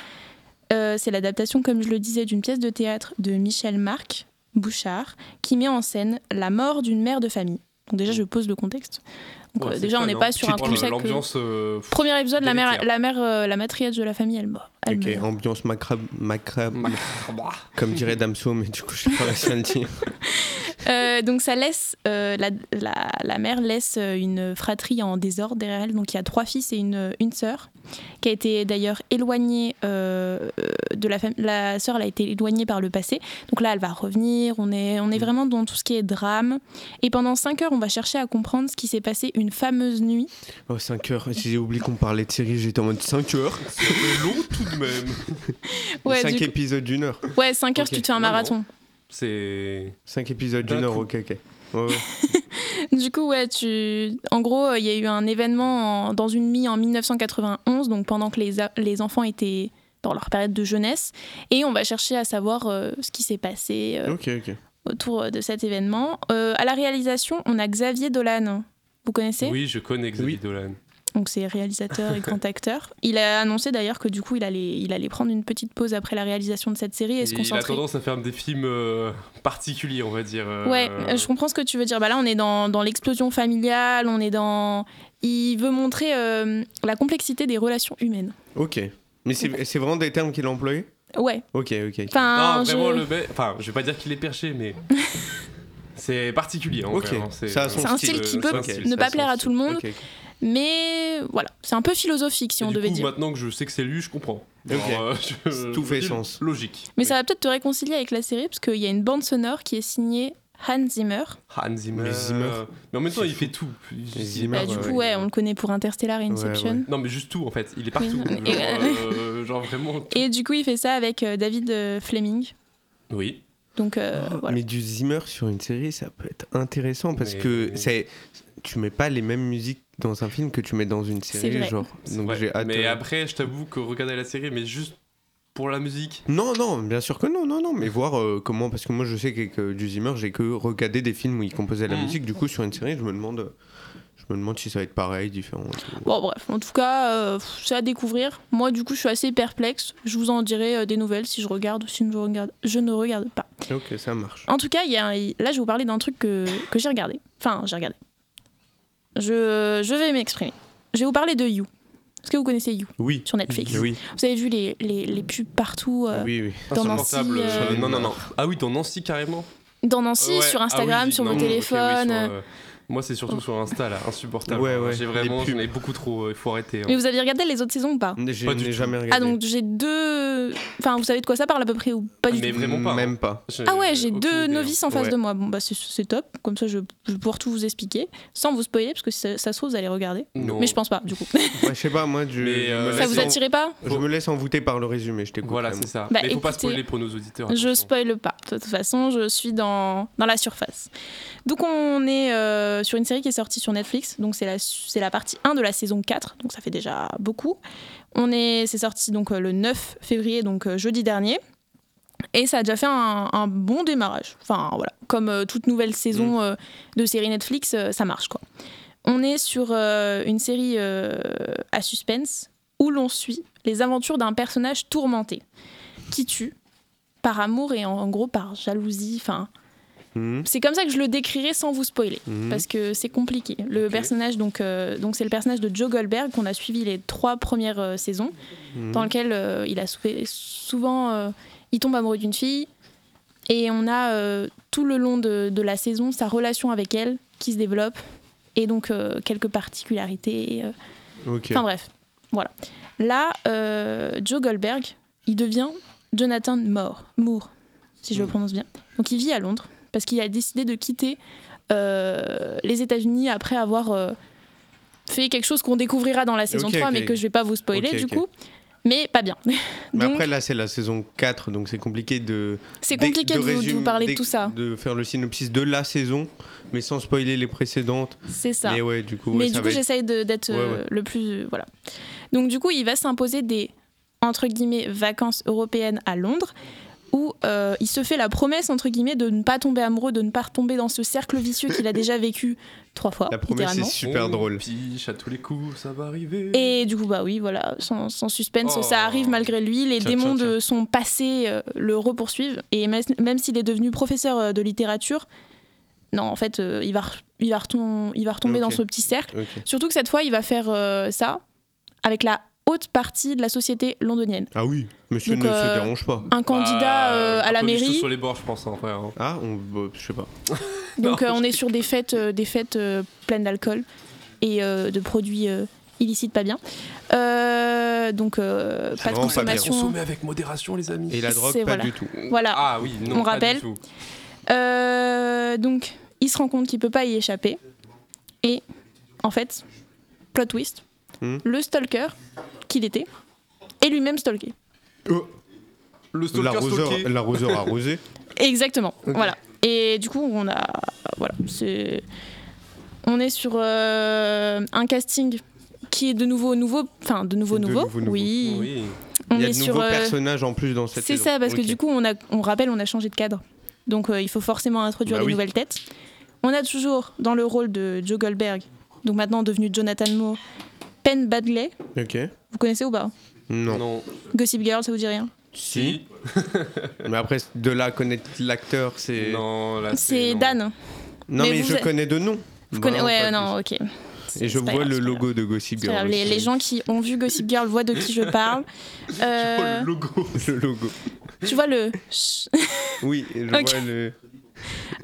Euh, c'est l'adaptation, comme je le disais, d'une pièce de théâtre de Michel Marc Bouchard, qui met en scène la mort d'une mère de famille. Donc déjà, je pose le contexte. Donc, Ouais, euh, déjà, on n'est pas sur un concept. L'ambiance. euh, pff, Premier épisode, la mère, la mère, euh, la matriarche de la famille, elle meurt. Elle ok, meurt. ambiance macabre, macabre comme dirait Damso, mais du coup, je sais pas réussi à le dire. Euh, donc ça laisse euh, la, la, la mère laisse euh, une fratrie en désordre derrière elle. Donc il y a trois fils et une, une sœur qui a été d'ailleurs éloignée euh, de la famille. La sœur elle a été éloignée par le passé. Donc là elle va revenir. On est on est vraiment dans tout ce qui est drame. Et pendant cinq heures on va chercher à comprendre ce qui s'est passé une fameuse nuit. Oh, 5 heures. J'ai oublié qu'on parlait de séries, j'étais en mode 5 heures. C'est long tout de même. [LAUGHS] Ouais, 5 du coup- épisodes d'une heure. Ouais cinq heures Ok. tu te fais un marathon. C'est. 5 épisodes D'un d'une heure, ok, ok. Ouais, ouais. [LAUGHS] Du coup, ouais, tu... en gros, il y a eu un événement en- dans une mie en 1991, donc pendant que les, a- les enfants étaient dans leur période de jeunesse, et on va chercher à savoir euh, ce qui s'est passé euh, Ok, ok. autour de cet événement. Euh, à la réalisation, on a Xavier Dolan. Vous connaissez? Oui, je connais Xavier Oui. Dolan. Donc c'est réalisateur et [LAUGHS] grand acteur. Il a annoncé d'ailleurs que du coup, il allait, il allait prendre une petite pause après la réalisation de cette série et se il a concentrer. tendance à faire des films euh, particuliers, on va dire. euh, Ouais, euh, je comprends ce que tu veux dire. Bah là, on est dans, dans l'explosion familiale, on est dans. Il veut montrer euh, la complexité des relations humaines. Ok. Mais c'est c'est vraiment des termes qu'il a employés? Ouais. Ok, ok. Enfin, Non, vraiment, je- le mec- Enfin, je vais pas dire qu'il est perché, mais. [LAUGHS] c'est particulier, en Ok. vrai, hein, Ça a son C'est un style. qui peut ne pas plaire à tout le monde. Ok, ok. Mais voilà, c'est un peu philosophique si Et on du devait coup, dire. maintenant que je sais que c'est lui, je comprends. Euh, je- [LAUGHS] Tout fait sens. Logique. Mais ça va peut-être te réconcilier avec la série parce qu'il y a une bande sonore qui est signée Hans Zimmer. Hans Zimmer. Mais Zimmer. Mais en même temps, il fou. fait tout. Zimmer, Bah, du ouais, coup, ouais. ouais, on le connaît pour Interstellar et Inception. ouais. Non, mais juste tout, en fait. Il est partout. Oui. Genre, Et- [LAUGHS] euh, genre vraiment. tout. Et du coup, il fait ça avec euh, David euh, Fleming. Oui. Donc euh, voilà. Mais du Zimmer sur une série, ça peut être intéressant parce Mais- que c'est tu mets pas les mêmes musiques dans un film que tu mets dans une série, vrai. genre. Donc j'ai hâte. Mais euh, après, je t'avoue que regarder la série, mais juste pour la musique. Non, non, bien sûr que non, non, non, mais voir euh, comment, parce que moi je sais qu'avec euh, du Zimmer, j'ai que regardé des films où il composait la Mhm. musique, du coup sur une série, je me demande, euh, je me demande si ça va être pareil, différent. Bon, bref, en tout cas, euh, c'est à découvrir. Moi, du coup, je suis assez perplexe. Je vous en dirai euh, des nouvelles si je regarde ou si je, regarde, je ne regarde pas. Ok, ça marche. En tout cas, il y a un- là, je vais vous parler d'un truc que, que j'ai regardé. Enfin, j'ai regardé. Je, je vais m'exprimer. Je vais vous parler de You. Est-ce que vous connaissez You Oui. sur Netflix Oui, Vous avez vu les, les, les pubs partout euh, oui, oui. Dans Nancy, euh, Non, non, non. Ah oui, dans Nancy carrément. dans Nancy, Ouais. sur Ah Instagram, oui, sur non, vos oui, téléphones. sur, euh, euh, Moi, c'est surtout sur Insta, là. Insupportable. Ouais, ouais, J'ai vraiment. J'en ai beaucoup trop. Il faut arrêter. hein. Mais vous avez regardé les autres saisons ou pas J'ai Pas du n'ai tout. jamais regardé. Ah, donc j'ai deux. Enfin, vous savez de quoi ça parle à peu près ou pas du Mais tout vraiment pas. Même pas. J'ai Ah ouais, j'ai aucune deux idée, hein. novices en face Ouais. de moi. Bon, bah c'est- c'est top. Comme ça, je, je vais pouvoir tout vous expliquer. Sans vous spoiler, parce que si ça, ça se trouve, vous allez regarder. Non. Mais je pense pas, du coup. [LAUGHS] Ouais, je sais pas, moi, je, Mais, je euh, me ça laisse vous en- attirait pas Je me laisse envoûter par le résumé, je t'écoute. Voilà, c'est ça. Bah, Mais faut pas écoutez, spoiler pour nos auditeurs. Je attention. spoile pas. De toute façon, je suis dans, dans la surface. Donc, on est euh, sur une série qui est sortie sur Netflix. Donc, c'est la, c'est la partie 1 de la saison 4. Donc, ça fait déjà beaucoup. On est, c'est sorti donc euh, le 9 février, donc euh, jeudi dernier. Et ça a déjà fait un, un bon démarrage. Enfin, voilà. Comme euh, toute nouvelle saison euh, de série Netflix, ça marche, quoi. On est sur une série à suspense où l'on suit les aventures d'un personnage tourmenté qui tue par amour et en, en gros par jalousie. Enfin, Mhm, c'est comme ça que je le décrirais sans vous spoiler, mhm. parce que c'est compliqué. Le personnage, donc, euh, donc c'est le personnage de Joe Goldberg qu'on a suivi les trois premières euh, saisons, Mhm. dans lequel euh, il a souvent, il tombe amoureux d'une fille, et on a tout le long de, de la saison sa relation avec elle qui se développe, et donc quelques particularités. Enfin bref, voilà. Là, Joe Goldberg, il devient Jonathan Moore, Moore, si je le Mm. prononce bien. Donc il vit à Londres parce qu'il a décidé de quitter euh, les États-Unis après avoir euh, fait quelque chose qu'on découvrira dans la saison Ok, 3, ok. mais que je vais pas vous spoiler du coup. Mais pas bien. Mais [LAUGHS] après, là, c'est la saison 4, donc c'est compliqué de. c'est compliqué de, vous, de résumer- vous parler de tout ça. De faire le synopsis de la saison, mais sans spoiler les précédentes. C'est ça. Mais ouais, du coup, Mais ouais, du ça coup, va être- j'essaye d'être Ouais, euh, ouais. le plus. Voilà. Donc, du coup, il va s'imposer des, entre guillemets, vacances européennes à Londres, où euh, il se fait la promesse, entre guillemets, de ne pas tomber amoureux, de ne pas retomber dans ce cercle vicieux qu'il a déjà vécu [LAUGHS] trois fois, La promesse est super On drôle. Piche à tous les coups, ça va arriver. Et du coup, bah oui, voilà, sans, sans suspense, Oh. ça arrive malgré lui. Les Tiens, démons tiens, de son passé euh, le repoursuivent. Et même, même s'il est devenu professeur euh, de littérature, non, en fait, euh, il, va, il, va retom- il va retomber dans ce petit cercle. Surtout que cette fois, il va faire euh, ça avec la haute partie de la société londonienne. Ah oui, monsieur Donc, ne euh, se dérange pas. Un candidat Bah, euh, à un la mairie. sur les bords, je pense, en vrai. hein. Ah, on, bah, je sais pas. [LAUGHS] Donc Non, euh, on est sur des fêtes, euh, des fêtes euh, pleines d'alcool et euh, de produits euh, illicites pas bien. Euh, donc euh, pas de consommation. Consommer avec modération, les amis. Et la drogue, C'est- pas voilà. du tout. Voilà. Ah oui, non, On pas rappelle. du tout. Euh, donc, il se rend compte qu'il peut pas y échapper. Et, en fait, plot twist, Hmm. le stalker qu'il était est lui-même stalké. Le stalker L'arroseur arrosé. [LAUGHS] Exactement. Voilà. Et du coup, on a. Voilà. C'est. On est sur euh, un casting qui est de nouveau nouveau, enfin de nouveau De nouveau. Oui. Oui. On Il y a est de sur. nouveaux euh, personnages en plus dans cette c'est saison. ça, parce que du coup, on, a, on rappelle, on a changé de cadre. Donc euh, il faut forcément introduire Bah des oui. nouvelles têtes. On a toujours dans le rôle de Joe Goldberg, donc maintenant devenu Jonathan Moore, Penn Badley. Ok. Vous connaissez ou pas Non. Non. Gossip Girl, ça vous dit rien Si. [LAUGHS] Mais après, de là connaître l'acteur, c'est. Non, là C'est. Dan. Non, Mais je connais de nom. Vous connaissez Vraiment Ouais, non, ok. Et je vois grave, le logo de Gossip Girl. grave, Les, les gens qui ont vu Gossip Girl voient de qui je parle. [LAUGHS] Euh, le logo. [LAUGHS] Le logo. tu vois le. Oui, je vois le.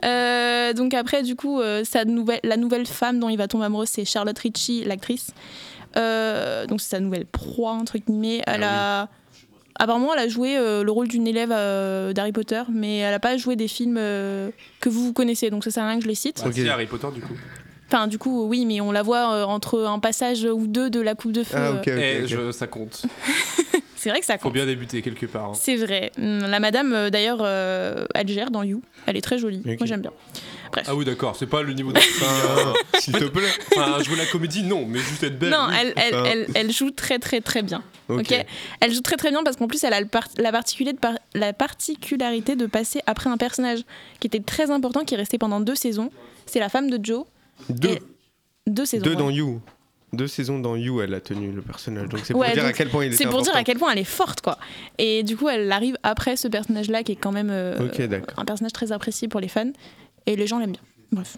Euh, donc après, du coup, euh, sa nouvelle, la nouvelle femme dont il va tomber amoureux, c'est Charlotte Ritchie, l'actrice. Euh, donc c'est sa nouvelle proie, entre guillemets. Elle Ah a... Apparemment, elle a joué euh, le rôle d'une élève euh, d'Harry Potter, mais elle n'a pas joué des films euh, que vous connaissez, donc ça sert à rien que je les cite. Bah, Ok. si, Harry Potter du coup. Enfin, du coup, oui, mais on la voit euh, entre un passage ou deux de la Coupe de Feu. Ah, ok, ok. Eh, je- ça compte. [LAUGHS] C'est vrai que ça Faut compte. bien débuter quelque part. hein. C'est vrai. Hum, La madame, d'ailleurs, euh, elle gère dans You. Elle est très jolie. Moi, j'aime bien. Ah oui, d'accord, c'est pas le niveau de. Enfin, S'il te plaît. enfin, jouer la comédie, non, mais juste être belle. non, oui. elle, elle, elle, elle joue très, très, très bien. Ok. Elle joue très très bien parce qu'en plus elle a le par- la, particulier de par- la particularité de passer après un personnage qui était très important, qui est resté pendant deux saisons. C'est la femme de Joe. Deux. Et- Deux saisons. Deux ouais. dans You. Deux saisons dans You, elle a tenu le personnage. Donc c'est pour Ouais, dire à quel point il C'est pour dire à quel point elle est forte quoi. Et du coup elle arrive après ce personnage-là qui est quand même euh, Ok, d'accord. un personnage très apprécié pour les fans et les gens l'aiment bien. Bref,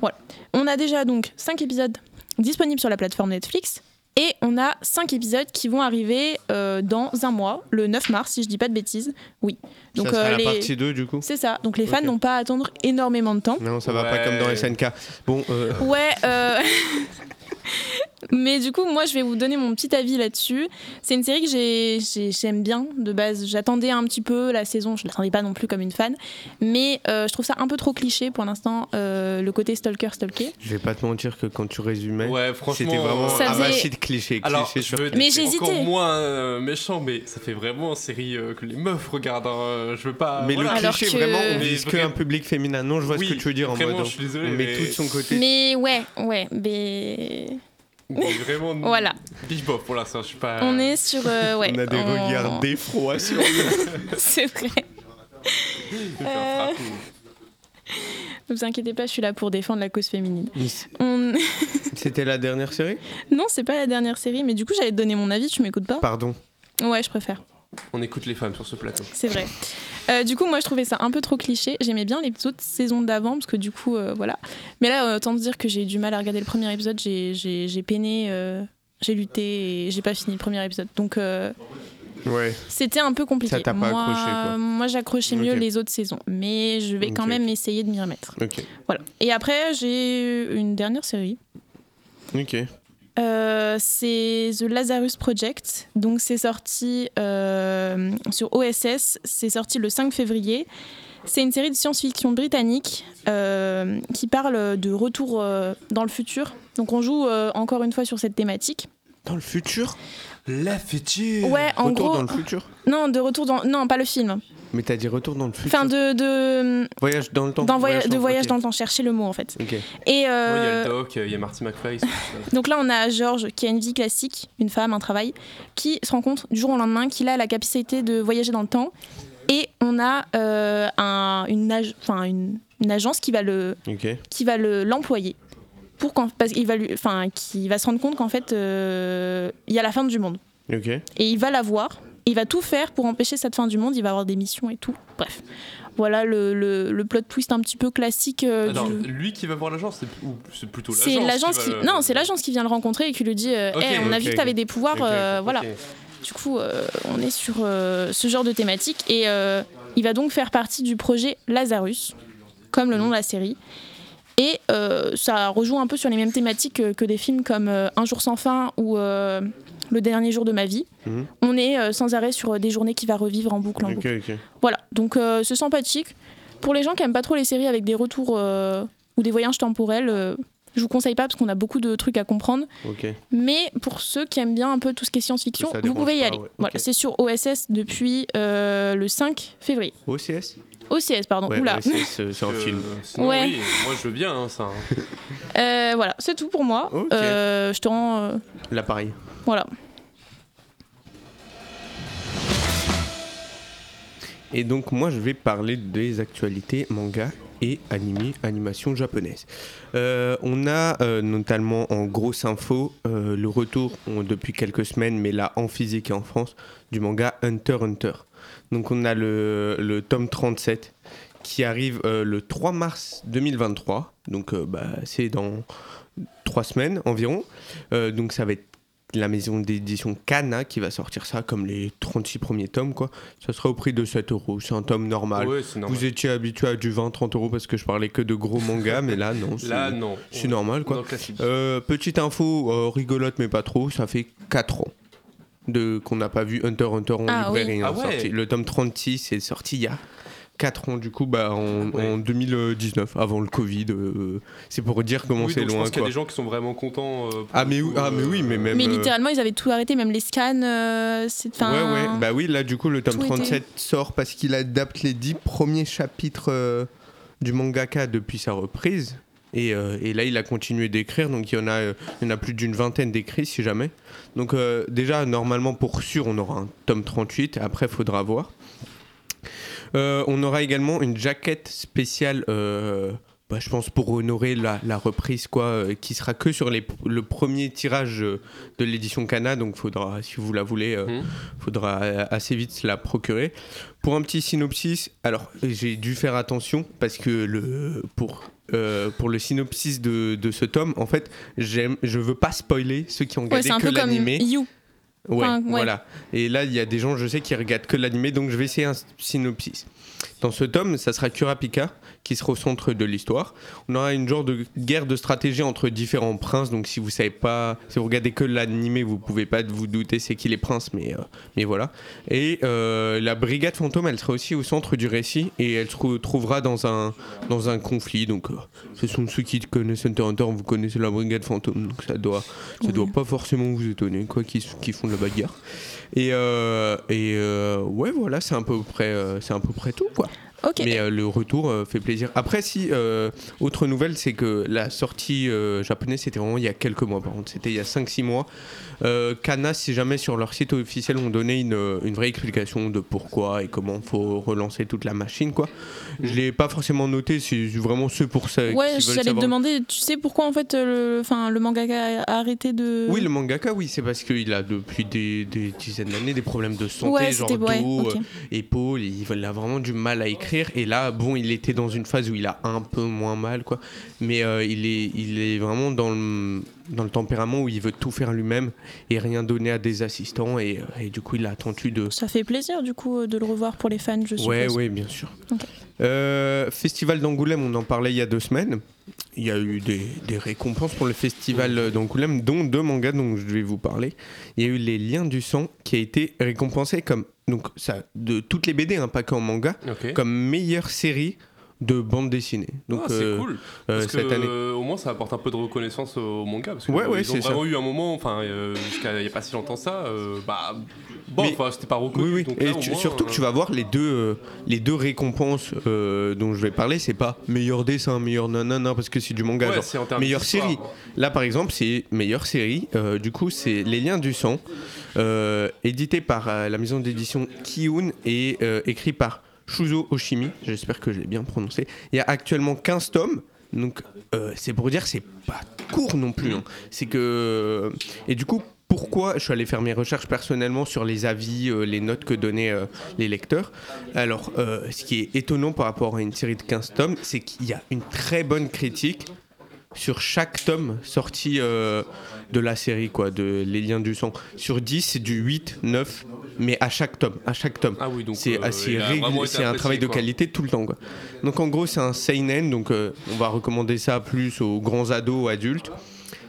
voilà. On a déjà donc cinq épisodes disponibles sur la plateforme Netflix. Et on a cinq épisodes qui vont arriver euh, dans un mois, le 9 mars, si je dis pas de bêtises. Oui. Donc ça sera euh, la les- partie 2 du coup C'est ça. Donc les fans n'ont pas à attendre énormément de temps. Non, ça va pas comme dans SNK. Bon, euh, Ouais. [LAUGHS] Mais du coup, moi, je vais vous donner mon petit avis là-dessus. C'est une série que j'ai- j'ai- j'aime bien de base. J'attendais un petit peu la saison. Je l'attendais pas non plus comme une fan, mais euh, je trouve ça un peu trop cliché pour l'instant. euh, le côté stalker stalké. je vais pas te mentir que quand tu résumais, Ouais, c'était vraiment Ça un faisait- massif de clichés. Alors, je sur veux Mais j'ai encore hésité. moins euh, méchant, mais ça fait vraiment série euh, que les meufs regardent. hein. Je veux pas. Mais voilà. le cliché, que- vraiment, on Mais vise vrai- qu'un public féminin. Non, je vois Oui, ce que tu veux dire en mode. je suis désolé, on met mais- tout de son côté. Mais ouais, ouais, mais Mais vraiment. [LAUGHS] voilà. Big bof pour l'instant, je suis pas. On est sur euh, ouais. on a des on- regards d'effroi sur lui. [LAUGHS] C'est vrai. Je vais faire Euh. Ne vous inquiétez pas, je suis là pour défendre la cause féminine. On- [LAUGHS] C'était la dernière série? Non, c'est pas la dernière série, mais du coup, j'allais te donner mon avis. Tu m'écoutes pas? Pardon. Ouais, je préfère. On écoute les femmes sur ce plateau. C'est vrai. Euh, du coup, moi, je trouvais ça un peu trop cliché. J'aimais bien les autres saisons d'avant, parce que du coup, euh, voilà. Mais là, euh, autant te dire que j'ai eu du mal à regarder le premier épisode. J'ai, j'ai, j'ai peiné, euh, j'ai lutté et j'ai pas fini le premier épisode. Donc, Ouais. c'était un peu compliqué. Ça t'a pas moi, accroché, quoi. Moi, j'accrochais mieux les autres saisons. Mais je vais quand même essayer de m'y remettre. Ok. Voilà. Et après, j'ai une dernière série. Ok. Euh, c'est The Lazarus Project. Donc c'est sorti euh, sur OSS. C'est sorti le 5 février. C'est une série de science-fiction britannique euh, qui parle de retour dans le futur. Donc on joue encore une fois sur cette thématique. Dans le futur? La future Ouais, en Retour gros. dans le futur Non, de retour dans. Non, pas le film. Mais t'as dit retour dans le futur Enfin, de. de, Voyage dans le temps dans voyage, de voyage dans le temps. Chercher le mot en fait. Ok. Et. Ouais, Il y a euh, le doc, il y a Marty McFly. [LAUGHS] Donc là, on a Georges qui a une vie classique, une femme, un travail, qui se rend compte du jour au lendemain qu'il a la capacité de voyager dans le temps. Et on a euh, un- une, ag- enfin, une, une agence qui va le, qui va le- l'employer pour qu'en- parce qu'il va lui, enfin, qui va se rendre compte qu'en fait, euh, il y a la fin du monde. Et il va la voir. Il va tout faire pour empêcher cette fin du monde. Il va avoir des missions et tout. Bref. Voilà le, le- le plot twist un petit peu classique. euh, du- lui qui va voir l'agence, c'est ou c'est plutôt l'agence. C'est l'agence qui, va non, c'est l'agence qui vient le rencontrer et qui lui dit, euh, Hey, on a vu que tu avais des pouvoirs, euh, voilà. Du coup, euh, on est sur euh, ce genre de thématique et euh, il va donc faire partie du projet Lazarus, comme le nom de la série. Et euh, ça rejoue un peu sur les mêmes thématiques que, que des films comme euh, Un jour sans fin ou euh, Le dernier jour de ma vie. Mhm. On est euh, sans arrêt sur des journées qui va revivre en boucle en Ok, boucle. ok. Voilà, donc euh, c'est sympathique. Pour les gens qui aiment pas trop les séries avec des retours euh, ou des voyages temporels, euh, je vous conseille pas parce qu'on a beaucoup de trucs à comprendre. Mais pour ceux qui aiment bien un peu tout ce qui est science-fiction, vous pouvez y pas, aller. ouais. Voilà, Ok. c'est sur OSS depuis euh, le 5 février. OCS OCS, OCS, pardon. Ouais, Oula. c'est- un film. sinon, Ouais. oui, moi je veux bien hein, ça. [LAUGHS] Euh, voilà, c'est tout pour moi. Ok. Euh, je te rends. euh, L'appareil. voilà. Et donc moi je vais parler des actualités manga et animé, animation japonaise. Euh, on a euh, notamment en grosse info euh, le retour on- depuis quelques semaines, mais là en physique et en France, du manga Hunter x Hunter. Donc on a le, le tome 37 qui arrive euh, le 3 mars 2023, donc euh, bah, c'est dans trois semaines environ. Euh, donc ça va être la maison d'édition Kana qui va sortir ça comme les 36 premiers tomes quoi. Ça sera au prix de 7 euros. C'est un tome normal. Ouais, c'est normal. Vous étiez habitué à du 20-30 euros parce que je parlais que de gros mangas, mais là non. c'est- Là, non. C'est normal quoi. Euh, petite info rigolote mais pas trop, ça fait 4 ans de qu'on n'a pas vu Hunter x Hunter en Ah librairie. oui. hein, Ah ouais. sorti. Le tome 36 est sorti il y a 4 ans du coup bah, en, Ah ouais. en 2019 avant le Covid. euh, c'est pour dire comment Oui, c'est je loin pense qu'il y a quoi. des gens qui sont vraiment contents. euh, pour Ah mais, oui- ah mais euh, oui mais même... Mais euh, littéralement, ils avaient tout arrêté, même les scans. euh, c'est- Ouais, ouais, bah oui, là du coup le tome tout était- 37 sort parce qu'il adapte les 10 premiers chapitres euh, du mangaka depuis sa reprise. Et, euh, et là il a continué d'écrire, donc il y en a, euh, il y en a plus d'une vingtaine d'écrits si jamais. Donc euh, déjà, normalement pour sûr, on aura un tome 38, après faudra voir. On aura également une jaquette spéciale, bah, je pense pour honorer la, la reprise, quoi, euh, qui sera que sur les, le premier tirage euh, de l'édition Cana, donc faudra, si vous la voulez, euh, Mhm. faudra assez vite se la procurer. Pour un petit synopsis, alors j'ai dû faire attention parce que le, pour, euh, pour le synopsis de, de ce tome, en fait, j'aime, je veux pas spoiler ceux qui ont Ouais, regardé c'est un que peu comme l'animé. You. Ouais, Enfin, ouais. voilà. Et là, il y a des gens, je sais, qui regardent que l'animé, donc je vais essayer un synopsis. Dans ce tome, ça sera Kurapika qui sera au centre de l'histoire. On aura une genre de guerre de stratégie entre différents princes. Donc, si vous savez pas, si vous regardez que l'animé, vous pouvez pas vous douter c'est qui les princes, mais, euh, mais voilà. Et euh, la brigade fantôme, elle sera aussi au centre du récit et elle se retrouvera dans un, dans un conflit. Donc, ce sont ceux qui connaissent Hunter x Hunter, vous connaissez la brigade fantôme, donc ça doit, ça Oui. doit pas forcément vous étonner, quoi, qui, qui font de la bagarre. Et, euh, et ouais, voilà, c'est à peu près, c'est à peu près tout, quoi. Mais euh, le retour euh, fait plaisir. Après, si, euh, autre nouvelle, c'est que la sortie japonaise, c'était vraiment il y a quelques mois, par contre, c'était il y a 5-6 mois. Euh, Kana, si jamais sur leur site officiel, ont donné une, une vraie explication de pourquoi et comment faut relancer toute la machine, quoi. Je l'ai pas forcément noté, c'est vraiment ceux pour ça. ouais, j'allais te demander, tu sais pourquoi en fait euh, le, le mangaka a arrêté de. Oui, le mangaka, oui, c'est parce qu'il a depuis des, des dizaines d'années des problèmes de santé, Ouais, genre ouais, dos, euh, épaules, il a vraiment du mal à écrire. Et là, bon, il était dans une phase où il a un peu moins mal, quoi. Mais euh, il, est, il est vraiment dans le, dans le tempérament où il veut tout faire lui-même et rien donner à des assistants. Et, euh, et du coup, il a attendu de. Ça fait plaisir du coup euh, de le revoir pour les fans, je suppose. Ouais, ouais, bien sûr. Euh, Festival d'Angoulême, on en parlait il y a deux semaines. Il y a eu des, des récompenses pour le festival d'Angoulême, dont deux mangas dont je vais vous parler. Il y a eu Les Liens du Sang qui a été récompensé comme donc ça de toutes les BD, hein, pas qu'en manga, comme meilleure série de bande dessinée. Donc Ah, c'est euh, cool. euh, Parce que, cette année. euh, au moins, ça apporte un peu de reconnaissance au manga. Parce que Ouais, ouais, ils ont ça. vraiment eu un moment, enfin, jusqu'à il n'y a pas si longtemps ça, bah, bon, enfin, c'était pas reconnu. Oui, oui. donc Et là, au tu- moins, surtout que tu vas voir les deux, les deux récompenses dont je vais parler, c'est pas meilleur dessin, meilleur nanana, parce que c'est du manga. ouais, genre, c'est en termes meilleure série. Là, par exemple, c'est meilleure série. Du coup, c'est Les Liens du Sang, édité par la maison d'édition Kiun et écrit par Shuzo Oshimi. J'espère que je l'ai bien prononcé. Il y a actuellement 15 tomes. Donc, euh, c'est pour dire, c'est pas court non plus. hein. C'est que. Et du coup. Pourquoi je suis allé faire mes recherches personnellement sur les avis, euh, les notes que donnaient euh, les lecteurs? Alors, euh, ce qui est étonnant par rapport à une série de 15 tomes, c'est qu'il y a une très bonne critique sur chaque tome sorti euh, de la série, quoi, de Les Liens du Sang. Sur 10, c'est du 8, 9, mais à chaque tome. À chaque tome. Ah oui, donc C'est euh, assez c'est un travail de quoi. qualité tout le temps. Quoi. Donc en gros, c'est un seinen, donc euh, on va recommander ça plus aux grands ados, aux adultes.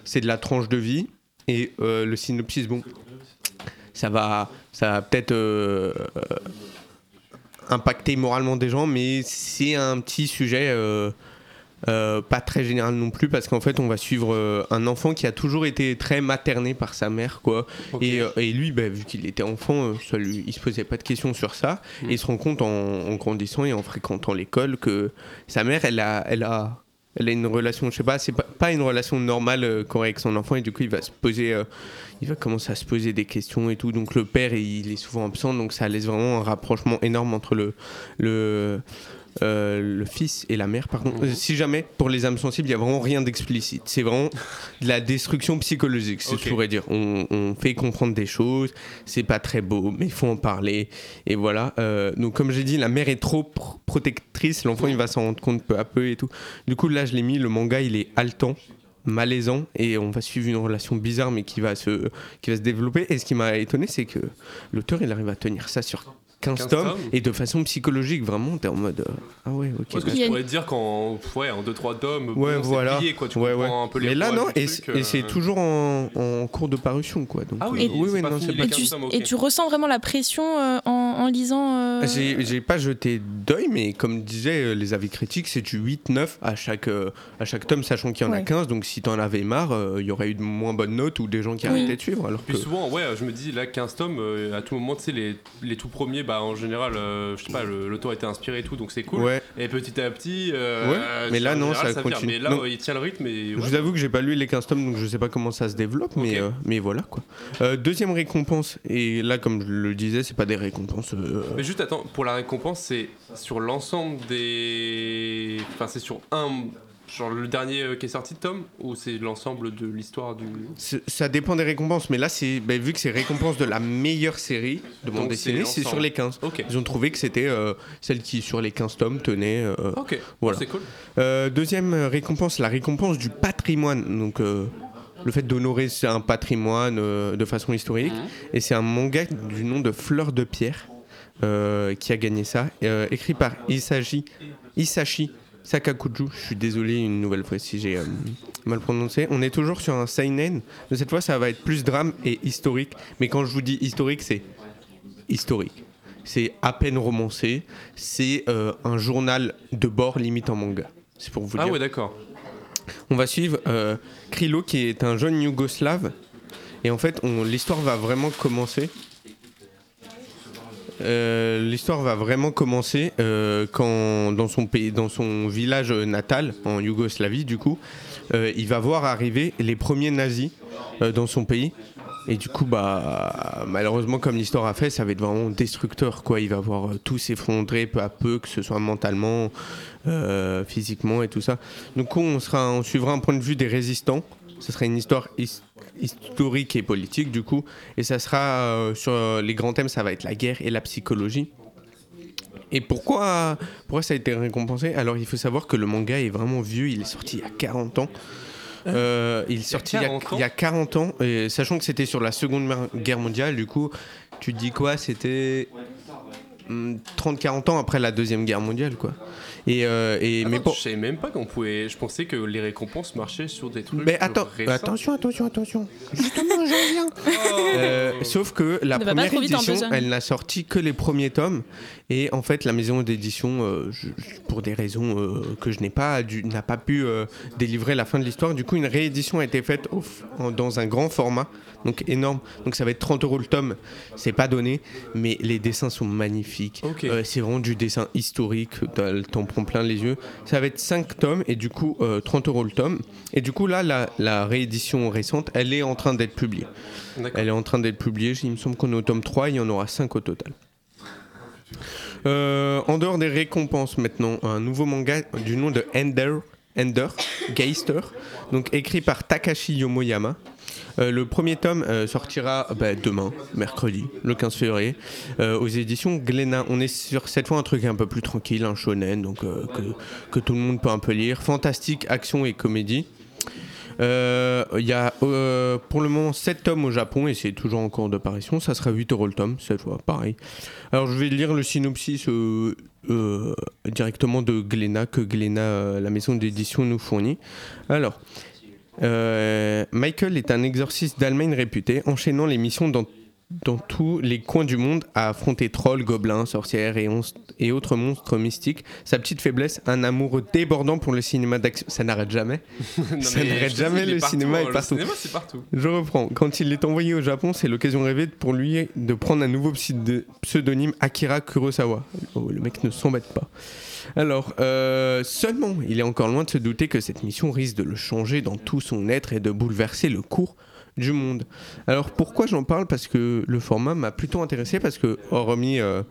C'est de la tranche de vie et euh, le synopsis, bon, ça va, ça va peut-être impacter moralement des gens, mais c'est un petit sujet. Euh, pas très général non plus parce qu'en fait on va suivre euh, un enfant qui a toujours été très materné par sa mère quoi. Et, euh, et lui bah, vu qu'il était enfant ça lui, il se posait pas de questions sur ça. Mm. et il se rend compte en, en grandissant et en fréquentant l'école que sa mère elle a elle a elle a une relation, je sais pas, c'est pas, pas une relation normale euh, avec son enfant. Et du coup il va se poser, euh, il va commencer à se poser des questions et tout. Donc le père il est souvent absent, donc ça laisse vraiment un rapprochement énorme entre le le le fils et la mère, pardon. Mhm. Euh, si jamais, pour les âmes sensibles, il y a vraiment rien d'explicite. C'est vraiment [LAUGHS] de la destruction psychologique, si Ok. je pourrais dire. On, on fait comprendre des choses, c'est pas très beau, mais il faut en parler. Et voilà. Euh, donc, comme j'ai dit, la mère est trop pr- protectrice, l'enfant il va s'en rendre compte peu à peu et tout. Du coup, là, je l'ai mis, le manga il est haletant malaisant et on va suivre une relation bizarre mais qui va se qui va se développer et ce qui m'a étonné c'est que l'auteur il arrive à tenir ça sur 15, 15 tomes tomes et de façon psychologique vraiment t'es en mode euh, ah ouais ok Parce que a pourrais te dire qu'en ouais, en 2-3 tomes, bon, Ouais, c'est voilà. plié, quoi, tu Ouais, ouais. un peu les mais là non et, c'est- euh, toujours en, en cours de parution quoi donc Ah oui, euh, oui, oui, non, fini pas tu, 15 tomes, ok. et tu ressens vraiment la pression euh, en, en lisant. euh, j'ai pas jeté d'œil mais comme disaient euh, les avis critiques c'est du 8-9 à chaque, euh, à chaque tome sachant qu'il y en a Ouais. 15 donc si t'en avais marre euh, il y aurait eu de moins bonnes notes ou des gens qui arrêtaient de suivre alors que Puis souvent, ouais, je me dis, là, 15 tomes, à tout moment, tu sais, les, les tout premiers, bah, en général, euh, je sais pas, le- l'auteur était inspiré et tout, donc c'est cool. ouais Et petit à petit, euh, Ouais, mais en là, non, général, ça vient. continue. Mais là, Non. il tient le rythme et. Je ouais. vous avoue que j'ai pas lu les 15 tomes, donc je sais pas comment ça se développe, mais, euh, mais voilà quoi. Euh, deuxième récompense, et là, comme je le disais, c'est pas des récompenses. euh, Mais juste attends, pour la récompense, c'est sur l'ensemble des. Enfin, c'est sur un. Genre le dernier euh, qui est sorti de tome Ou c'est l'ensemble de l'histoire du. ça dépend des récompenses, mais là, c'est bah, vu que c'est récompense de la meilleure série de bande dessinée, c'est sur les 15. Ok. Ils ont trouvé que c'était euh, celle qui, sur les 15 tomes, tenait. euh, Ok, Voilà. c'est cool. Euh, deuxième récompense, la récompense du patrimoine. Donc, le fait d'honorer un patrimoine de façon historique. Et c'est un manga du nom de Fleur de Pierre qui a gagné ça. Écrit par Isashi, Isashi Sakakuju. Je suis désolé une nouvelle fois si j'ai euh, mal prononcé. On est toujours sur un seinen. Mais cette fois, ça va être plus drame et historique. Mais quand je vous dis historique, c'est historique. C'est à peine romancé. C'est euh, un journal de bord limite en manga. C'est pour vous Ah dire. ouais, d'accord. On va suivre euh, Krilo qui est un jeune yougoslave. Et en fait, l'histoire va vraiment commencer. Euh, l'histoire va vraiment commencer euh, quand dans son pays, dans son village natal en Yougoslavie, du coup, euh, il va voir arriver les premiers nazis dans son pays. Et du coup, bah, malheureusement, comme l'histoire a fait, ça va être vraiment destructeur, quoi. Il va voir tout s'effondrer peu à peu, que ce soit mentalement, physiquement et tout ça. Donc, on on suivra un point de vue des résistants. Ce sera une histoire his- historique et politique, du coup. Et ça sera euh, sur les grands thèmes, ça va être la guerre et la psychologie. Et pourquoi, pourquoi ça a été récompensé? Alors, il faut savoir que le manga est vraiment vieux. Il est sorti il y a 40 ans. Euh, il est sorti il y a, 40 ans il y a 40 ans, et sachant que c'était sur la Seconde Guerre mondiale, du coup, tu te dis quoi? C'était hum, 30-40 ans après la Deuxième Guerre mondiale, quoi. Et, euh, et mais. Je savais même pas qu'on pouvait. Je pensais que les récompenses marchaient sur des trucs. Mais attends, récents. attention, attention, attention. Justement, j'en viens. Euh, sauf que la Ne première en édition, elle n'a sorti que les premiers tomes. Et en fait, la maison d'édition, euh, pour des raisons euh, que je n'ai pas, n'a pas pu euh, délivrer la fin de l'histoire. Du coup, une réédition a été faite au f- en- dans un grand format, donc énorme. Donc ça va être 30 euros le tome. C'est pas donné, mais les dessins sont magnifiques. Euh, c'est vraiment du dessin historique. t'as- T'en plein les yeux. Ça va être 5 tomes et du coup euh, 30 euros le tome. Et du coup là, la, la réédition récente, elle est en train d'être publiée. Elle est en train d'être publiée. Il me semble qu'on est au tome 3, il y en aura 5 au total. Euh, en dehors des récompenses maintenant, un nouveau manga du nom de Ender, Ender Geister, donc écrit par Takashi Yomoyama. Euh, le premier tome euh, sortira bah, demain, mercredi, le 15 février, euh, aux éditions Glénat. On est sur cette fois un truc un peu plus tranquille, un shonen, donc que, tout le monde peut un peu lire. Fantastique, action et comédie. Il y a pour le moment 7 tomes au Japon et c'est toujours en cours d'apparition. Ça sera 8 euros le tome, cette fois, pareil. Alors je vais lire le synopsis directement de Glénat, que Glénat, la maison d'édition, nous fournit. Alors, euh, Michael est un exorciste d'Allemagne réputé, enchaînant les missions dans dans tous les coins du monde à affronter trolls, gobelins, sorcières et, autres monstres mystiques. Sa petite faiblesse, un amour débordant pour le cinéma d'action. Ça n'arrête jamais. [LAUGHS] Non, Ça n'arrête jamais, le partout, cinéma hein, est le partout. cinéma, c'est partout. Je reprends. Quand il est envoyé au Japon, c'est l'occasion rêvée pour lui de prendre un nouveau pseudo- pseudonyme Akira Kurosawa. Oh, le mec ne s'embête pas. Alors, euh, seulement, il est encore loin de se douter que cette mission risque de le changer dans tout son être et de bouleverser le cours du monde. Alors, pourquoi j'en parle? Parce que le format m'a plutôt intéressé, parce que, hormis, euh,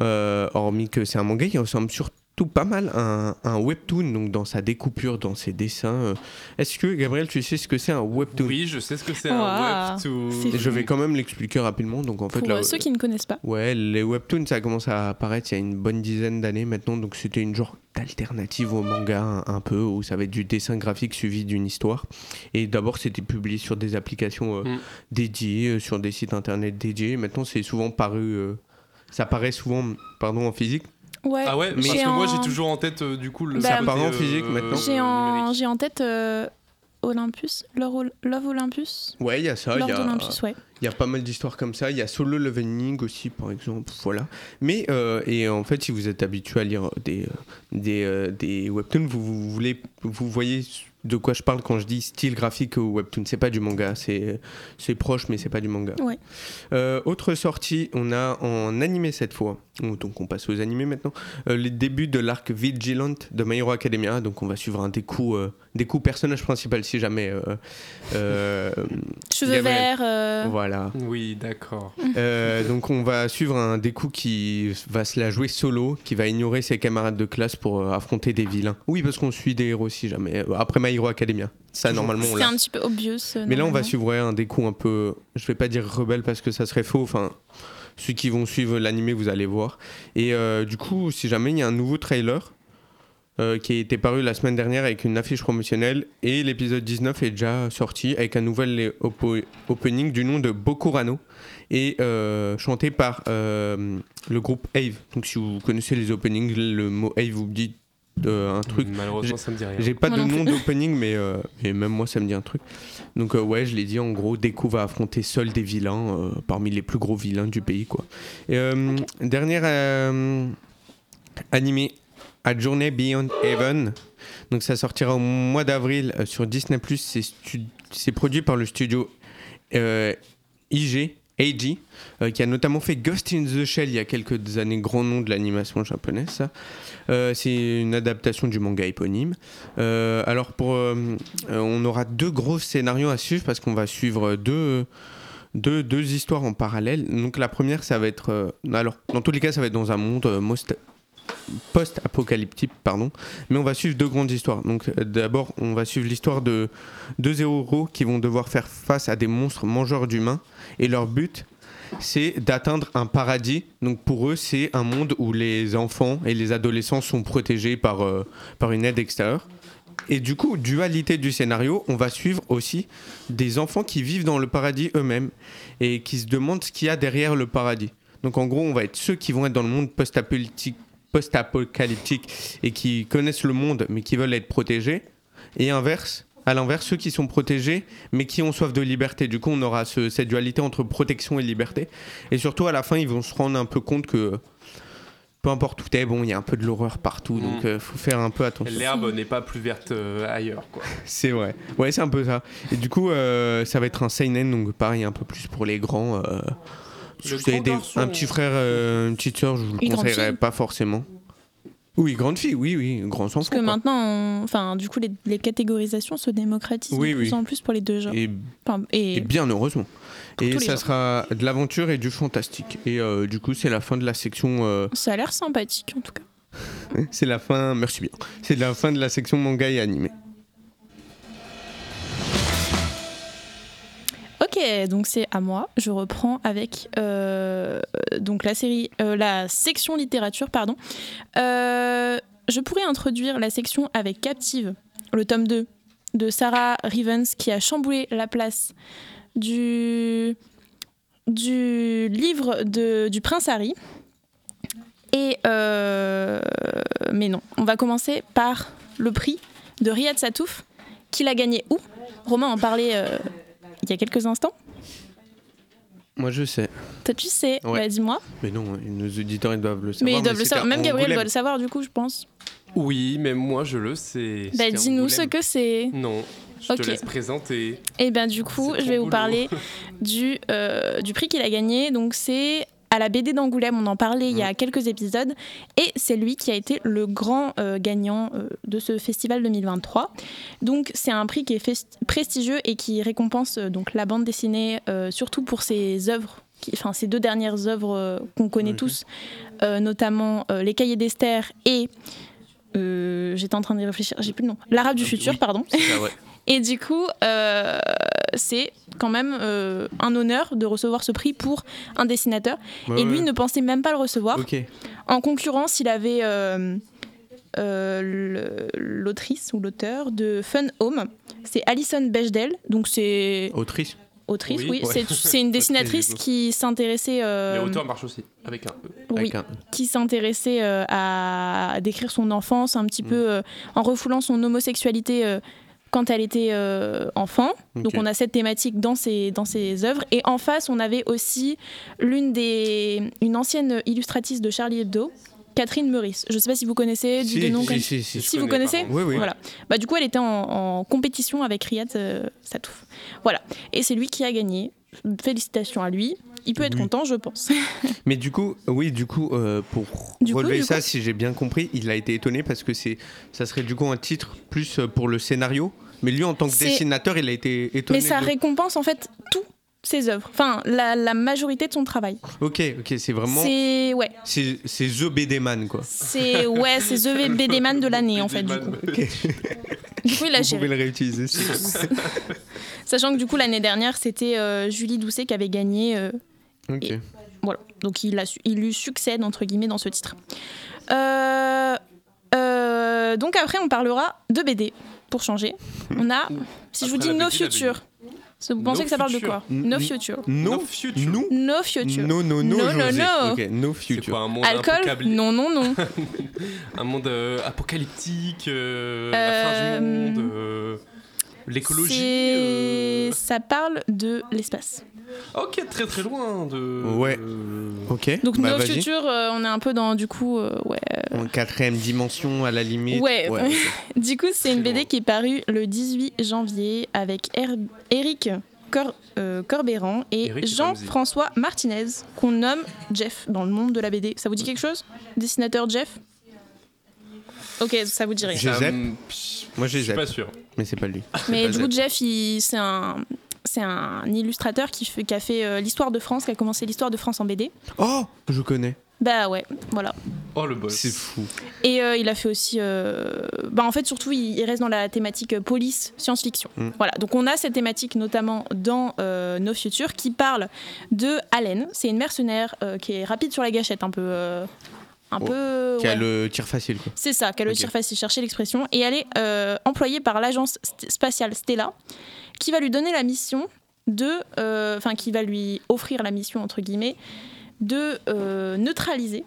euh, hormis que c'est un manga, il ressemble surtout pas mal un, un webtoon, donc dans sa découpure, dans ses dessins. euh. Est-ce que, Gabriel, tu sais ce que c'est un webtoon? Oui, je sais ce que c'est un webtoon. je vais quand même l'expliquer rapidement. Donc en fait, Pour là, euh, ceux qui ne connaissent pas. ouais, les webtoons, ça a commencé à apparaître il y a une bonne dizaine d'années maintenant. Donc c'était une genre d'alternative au manga un, un peu où ça va être du dessin graphique suivi d'une histoire. Et d'abord, c'était publié sur des applications euh, Mm. dédiées, sur des sites internet dédiés. Maintenant, c'est souvent paru. euh, ça paraît souvent, pardon, en physique. Ouais. Ah ouais, Mais- parce que moi j'ai toujours en tête euh, du coup le. Bah, côté, en physique, maintenant. J'ai en, numérique. j'ai en tête euh, Olympus, Love, Ol- Love Olympus. Ouais, il y a ça. Il y a, Olympus, ouais. Il y a pas mal d'histoires comme ça. Il y a Solo Leveling aussi, par exemple. Voilà. Mais, euh, et en fait, si vous êtes habitué à lire des, euh, des, euh, des webtoons, vous, vous, voulez, vous voyez de quoi je parle quand je dis style graphique ou webtoon. C'est pas du manga. C'est c'est proche, mais c'est pas du manga. Ouais. Euh, autre sortie, on a en animé cette fois. Donc on passe aux animés maintenant. Euh, les débuts de l'arc Vigilant de My Hero Academia. Donc on va suivre un des coups, euh, des coups personnage principal si jamais. euh, euh, [LAUGHS] Cheveux verts. euh, voilà. Oui, d'accord. [LAUGHS] Euh, donc on va suivre un Deku qui va se la jouer solo, qui va ignorer ses camarades de classe pour euh, affronter des vilains. Oui, parce qu'on suit des héros si jamais. Euh, Après My Hero Academia. Ça, normalement, on C'est un petit peu obvious. Mais là, on va suivre ouais, un Deku un peu. Je vais pas dire rebelle parce que ça serait faux. Enfin, ceux qui vont suivre l'animé, vous allez voir. Et euh, du coup, si jamais il y a un nouveau trailer. euh, qui a été paru la semaine dernière avec une affiche promotionnelle et l'épisode 19 est déjà sorti avec un nouvel oppo- opening du nom de Bokurano et euh, chanté par euh, le groupe Ave. Donc si vous connaissez les openings, le mot Ave vous dit un truc. Malheureusement, ça me dit rien. J'ai pas Moi de nom d'opening, mais, euh, mais même moi, ça me dit un truc. Donc, euh, ouais, je l'ai dit, en gros, Deku va affronter seul des vilains, euh, parmi les plus gros vilains du pays, quoi. Et, euh, Dernière euh, animé, A Journey Beyond Heaven. Donc, ça sortira au mois d'avril euh, sur Disney+. C'est produit par le studio euh, IG. AG, euh, qui a notamment fait Ghost in the Shell il y a quelques années, grand nom de l'animation japonaise. Euh, c'est une adaptation du manga éponyme. Euh, alors on aura deux gros scénarios à suivre parce qu'on va suivre deux, deux, deux histoires en parallèle. Donc la première, ça va être, alors dans tous les cas, ça va être dans un monde post-apocalyptique, pardon. Mais on va suivre deux grandes histoires. Donc d'abord, on va suivre l'histoire de deux héros qui vont devoir faire face à des monstres mangeurs d'humains et leur but c'est d'atteindre un paradis. Donc pour eux, c'est un monde où les enfants et les adolescents sont protégés par, euh, par une aide extérieure. Et du coup, dualité du scénario, on va suivre aussi des enfants qui vivent dans le paradis eux-mêmes et qui se demandent ce qu'il y a derrière le paradis. Donc en gros, on va être ceux qui vont être dans le monde post-apocalyptique et qui connaissent le monde mais qui veulent être protégés. Et inverse, à l'inverse, ceux qui sont protégés mais qui ont soif de liberté. Du coup, on aura ce- cette dualité entre protection et liberté. Et surtout, à la fin, ils vont se rendre un peu compte que peu importe où t'es, bon, il y a un peu de l'horreur partout, donc Mm. il faut faire un peu attention. L'herbe n'est pas plus verte euh, ailleurs, quoi. [LAUGHS] C'est vrai. Ouais, c'est un peu ça. Et du coup, euh, ça va être un seinen, donc pareil, un peu plus pour les grands. euh, si Le vous avez grand des- un petit frère, euh, une petite soeur, je vous le conseillerais pas forcément. Oui, grande fille, oui, oui, grand enfant. Parce que quoi. maintenant, on- enfin, du coup, les, les catégorisations se démocratisent Oui, de plus en plus pour les deux genres. Et, Enfin, et et bien heureusement. Pour Et ça genres. sera de l'aventure et du fantastique. Et euh, du coup, c'est la fin de la section. euh, ça a l'air sympathique en tout cas. [LAUGHS] c'est la fin. Merci bien. C'est la fin de la section manga et animé. Ok, donc c'est à moi. Je reprends avec euh, donc la série, euh, la section littérature, pardon. Euh, je pourrais introduire la section avec Captive, le tome 2 de Sarah Rivens qui a chamboulé la place du, du livre de, du prince Harry. Et mais non, on va commencer par le prix de Riyad Satouf, qu'il a gagné où? Romain en parlait il y a quelques instants. Moi, je sais. Toi, tu sais. Ouais. Bah, dis-moi. Mais non, nos auditeurs, ils doivent le savoir. Mais ils doivent le savoir. Même Gabriel doit le savoir, du coup, je pense. Oui, mais moi je le sais. Bah, dis-nous ce que c'est. Non, je Ok. te laisse présenter. Et bien, du coup, je vais vous parler [LAUGHS] du, euh, du prix qu'il a gagné. Donc, c'est à la BD d'Angoulême. On en parlait il y a quelques épisodes. Et c'est lui qui a été le grand euh, gagnant euh, de ce festival 2023. Donc, c'est un prix qui est prestigieux et qui récompense euh, donc la bande dessinée, surtout pour ses œuvres. Enfin, ces deux dernières œuvres qu'on connaît Ok. tous, notamment Les Cahiers d'Esther et j'étais en train d'y réfléchir, j'ai plus le nom. L'Arabe du futur, Oui. pardon. C'est ça, ouais. [LAUGHS] Et du coup, c'est quand même euh, un honneur de recevoir ce prix pour un dessinateur. Ouais, et lui ouais. ne pensait même pas le recevoir. En concurrence, il avait euh, euh, l'autrice ou l'auteur de Fun Home. C'est Alison Bechdel. Donc c'est Autrice. autrice, oui. Oui. Ouais. C'est- une [LAUGHS] dessinatrice qui s'intéressait... euh, Mais auteur marche aussi, avec un E. oui, Avec un- qui s'intéressait euh, à décrire son enfance un petit Mm. peu euh, en refoulant son homosexualité euh, quand elle était euh, enfant. Donc on a cette thématique dans ses, dans ses œuvres. Et en face, on avait aussi l'une des, une ancienne illustratrice de Charlie Hebdo, Catherine Meurice. Je ne sais pas si vous connaissez du Si, de nom si, comme- si, si. Je Si vous connais, connaissez. Oui, oui. Voilà. Bah, du coup, elle était en, en compétition avec Riyad euh, Satouf. Voilà. Et c'est lui qui a gagné. Félicitations à lui. Il peut être Oui. content, je pense. [LAUGHS] Mais du coup, oui, du coup, euh, pour Du relever ça, coup si j'ai bien compris, il a été étonné parce que c'est, ça serait du coup un titre plus euh, pour le scénario. Mais lui, en tant que dessinateur, il a été étonné. Mais ça de- récompense en fait tous ses œuvres. Enfin, la, la majorité de son travail. Ok, ok, c'est vraiment. C'est ouais, C'est, c'est The BD Man, quoi. c'est ouais, c'est The BD Man de l'année en fait du coup. Du coup, il a Vous pouvez le réutiliser. [LAUGHS] Sachant que du coup l'année dernière, c'était euh, Julie Doucet qui avait gagné. euh, ok. Et- voilà. Donc il a il lui succède entre guillemets dans ce titre. Euh, euh, donc après, on parlera de BD pour changer. On a, si je vous dis No la Future. Vous No pensez que ça parle de quoi? No Future. No, No future. Nous No Future. No, no, no, No, no, no. No future. quoi un monde Alcool? Non, non, non. [LAUGHS] Un monde euh, apocalyptique, euh, la fin du monde, euh, l'écologie. C'est- euh, Ça parle de l'espace. Ok, très très loin de. Ouais. Ok. Donc bah, No vas-y. Future, euh, on est un peu dans du coup, euh, ouais. En quatrième dimension, à la limite. Ouais. [LAUGHS] ok. Du coup, c'est une BD loin. qui est parue le 18 janvier avec Er- Eric Cor- euh, Corbéran et Jean-François Martinez, qu'on nomme Jeff dans le monde de la BD. Ça vous dit quelque chose? Dessinateur Jeff? Ok, ça vous dirait. Moi, Je suis pas sûr. mais c'est pas lui. Mais pas du coup, Jeff. C'est un, c'est un illustrateur qui, fait- qui a fait euh, l'histoire de France, qui a commencé l'histoire de France en BD. Oh, je connais. Bah ouais, voilà. Oh le boss. C'est fou. Et euh, il a fait aussi. euh, Bah en fait, surtout, il, il reste dans la thématique police, science-fiction. Mm. Voilà. Donc on a cette thématique notamment dans euh, No Future qui parle de Allen. C'est une mercenaire euh, qui est rapide sur la gâchette, un peu. Un Oh, peu. Qui a ouais. le tir facile, quoi. C'est ça, qu'elle Ok. le tire facile, chercher l'expression. Et elle est euh, employée par l'agence spatiale Stella, qui va lui donner la mission de. euh, Enfin, qui va lui offrir la mission, entre guillemets, de euh, neutraliser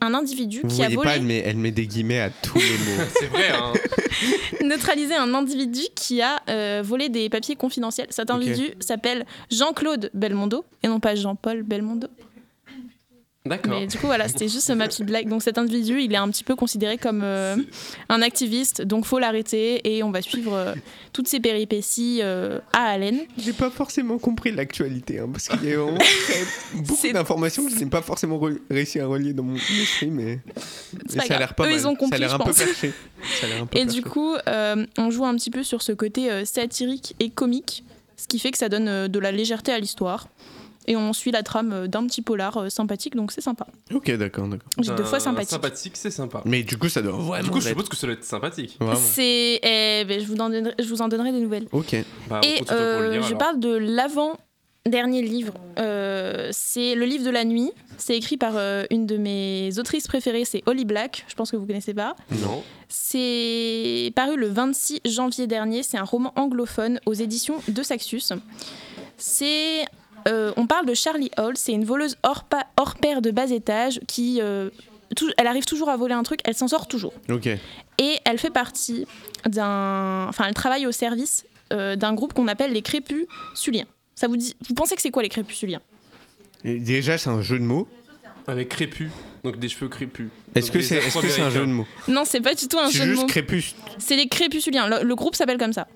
un individu Vous qui a volé. pas, elle met, elle met des guillemets à tous les mots. [LAUGHS] C'est vrai, hein. [LAUGHS] neutraliser un individu qui a euh, volé des papiers confidentiels. Cet individu s'appelle Jean-Claude Belmondo et non pas Jean-Paul Belmondo. D'accord. Mais du coup, voilà, c'était juste ma petite blague. Donc cet individu, il est un petit peu considéré comme euh, un activiste, donc faut l'arrêter et on va suivre euh, toutes ses péripéties euh, à Allen. J'ai pas forcément compris l'actualité, hein, parce qu'il y a vraiment [LAUGHS] beaucoup d'informations que je n'ai pas forcément re- réussi à relier dans mon esprit, mais, ça a l'air pas Eux, mal. ils ont compris, ça a l'air je un peu perché. Ça a l'air un peu Et perché. du coup, euh, on joue un petit peu sur ce côté euh, satirique et comique, ce qui fait que ça donne euh, de la légèreté à l'histoire. Et on suit la trame euh, d'un petit polar euh, sympathique, donc c'est sympa. Ok, d'accord, d'accord. J'ai deux Ben, fois sympathique. Sympathique, c'est sympa. Mais du coup, ça doit vraiment Du coup, je suppose que ça doit être sympathique. C'est, eh ben, je, vous en donnerai, je vous en donnerai des nouvelles. Ok. Bah, Et euh, lire, je alors. parle de l'avant-dernier livre. Euh, c'est le livre de la nuit. C'est écrit par euh, une de mes autrices préférées, c'est Holly Black. Je pense que vous connaissez pas. Non. C'est paru le 26 janvier dernier. C'est un roman anglophone aux éditions de Saxus. C'est euh, on parle de Charlie Hall. C'est une voleuse hors, pa- hors pair de bas étage qui euh, elle arrive toujours à voler un truc. Elle s'en sort toujours. Et elle fait partie d'un. Enfin, elle travaille au service euh, d'un groupe qu'on appelle les crépus suliens. Ça vous dit. Vous pensez que c'est quoi les crépus suliens Et déjà, c'est un jeu de mots. Avec crépus, donc des cheveux crépus. Est-ce Donc que c'est est-ce que c'est un jeu de mots? Non, c'est pas du tout un C'est jeu de juste mots. crépus. C'est les crépusculiens. Le, le groupe s'appelle comme ça.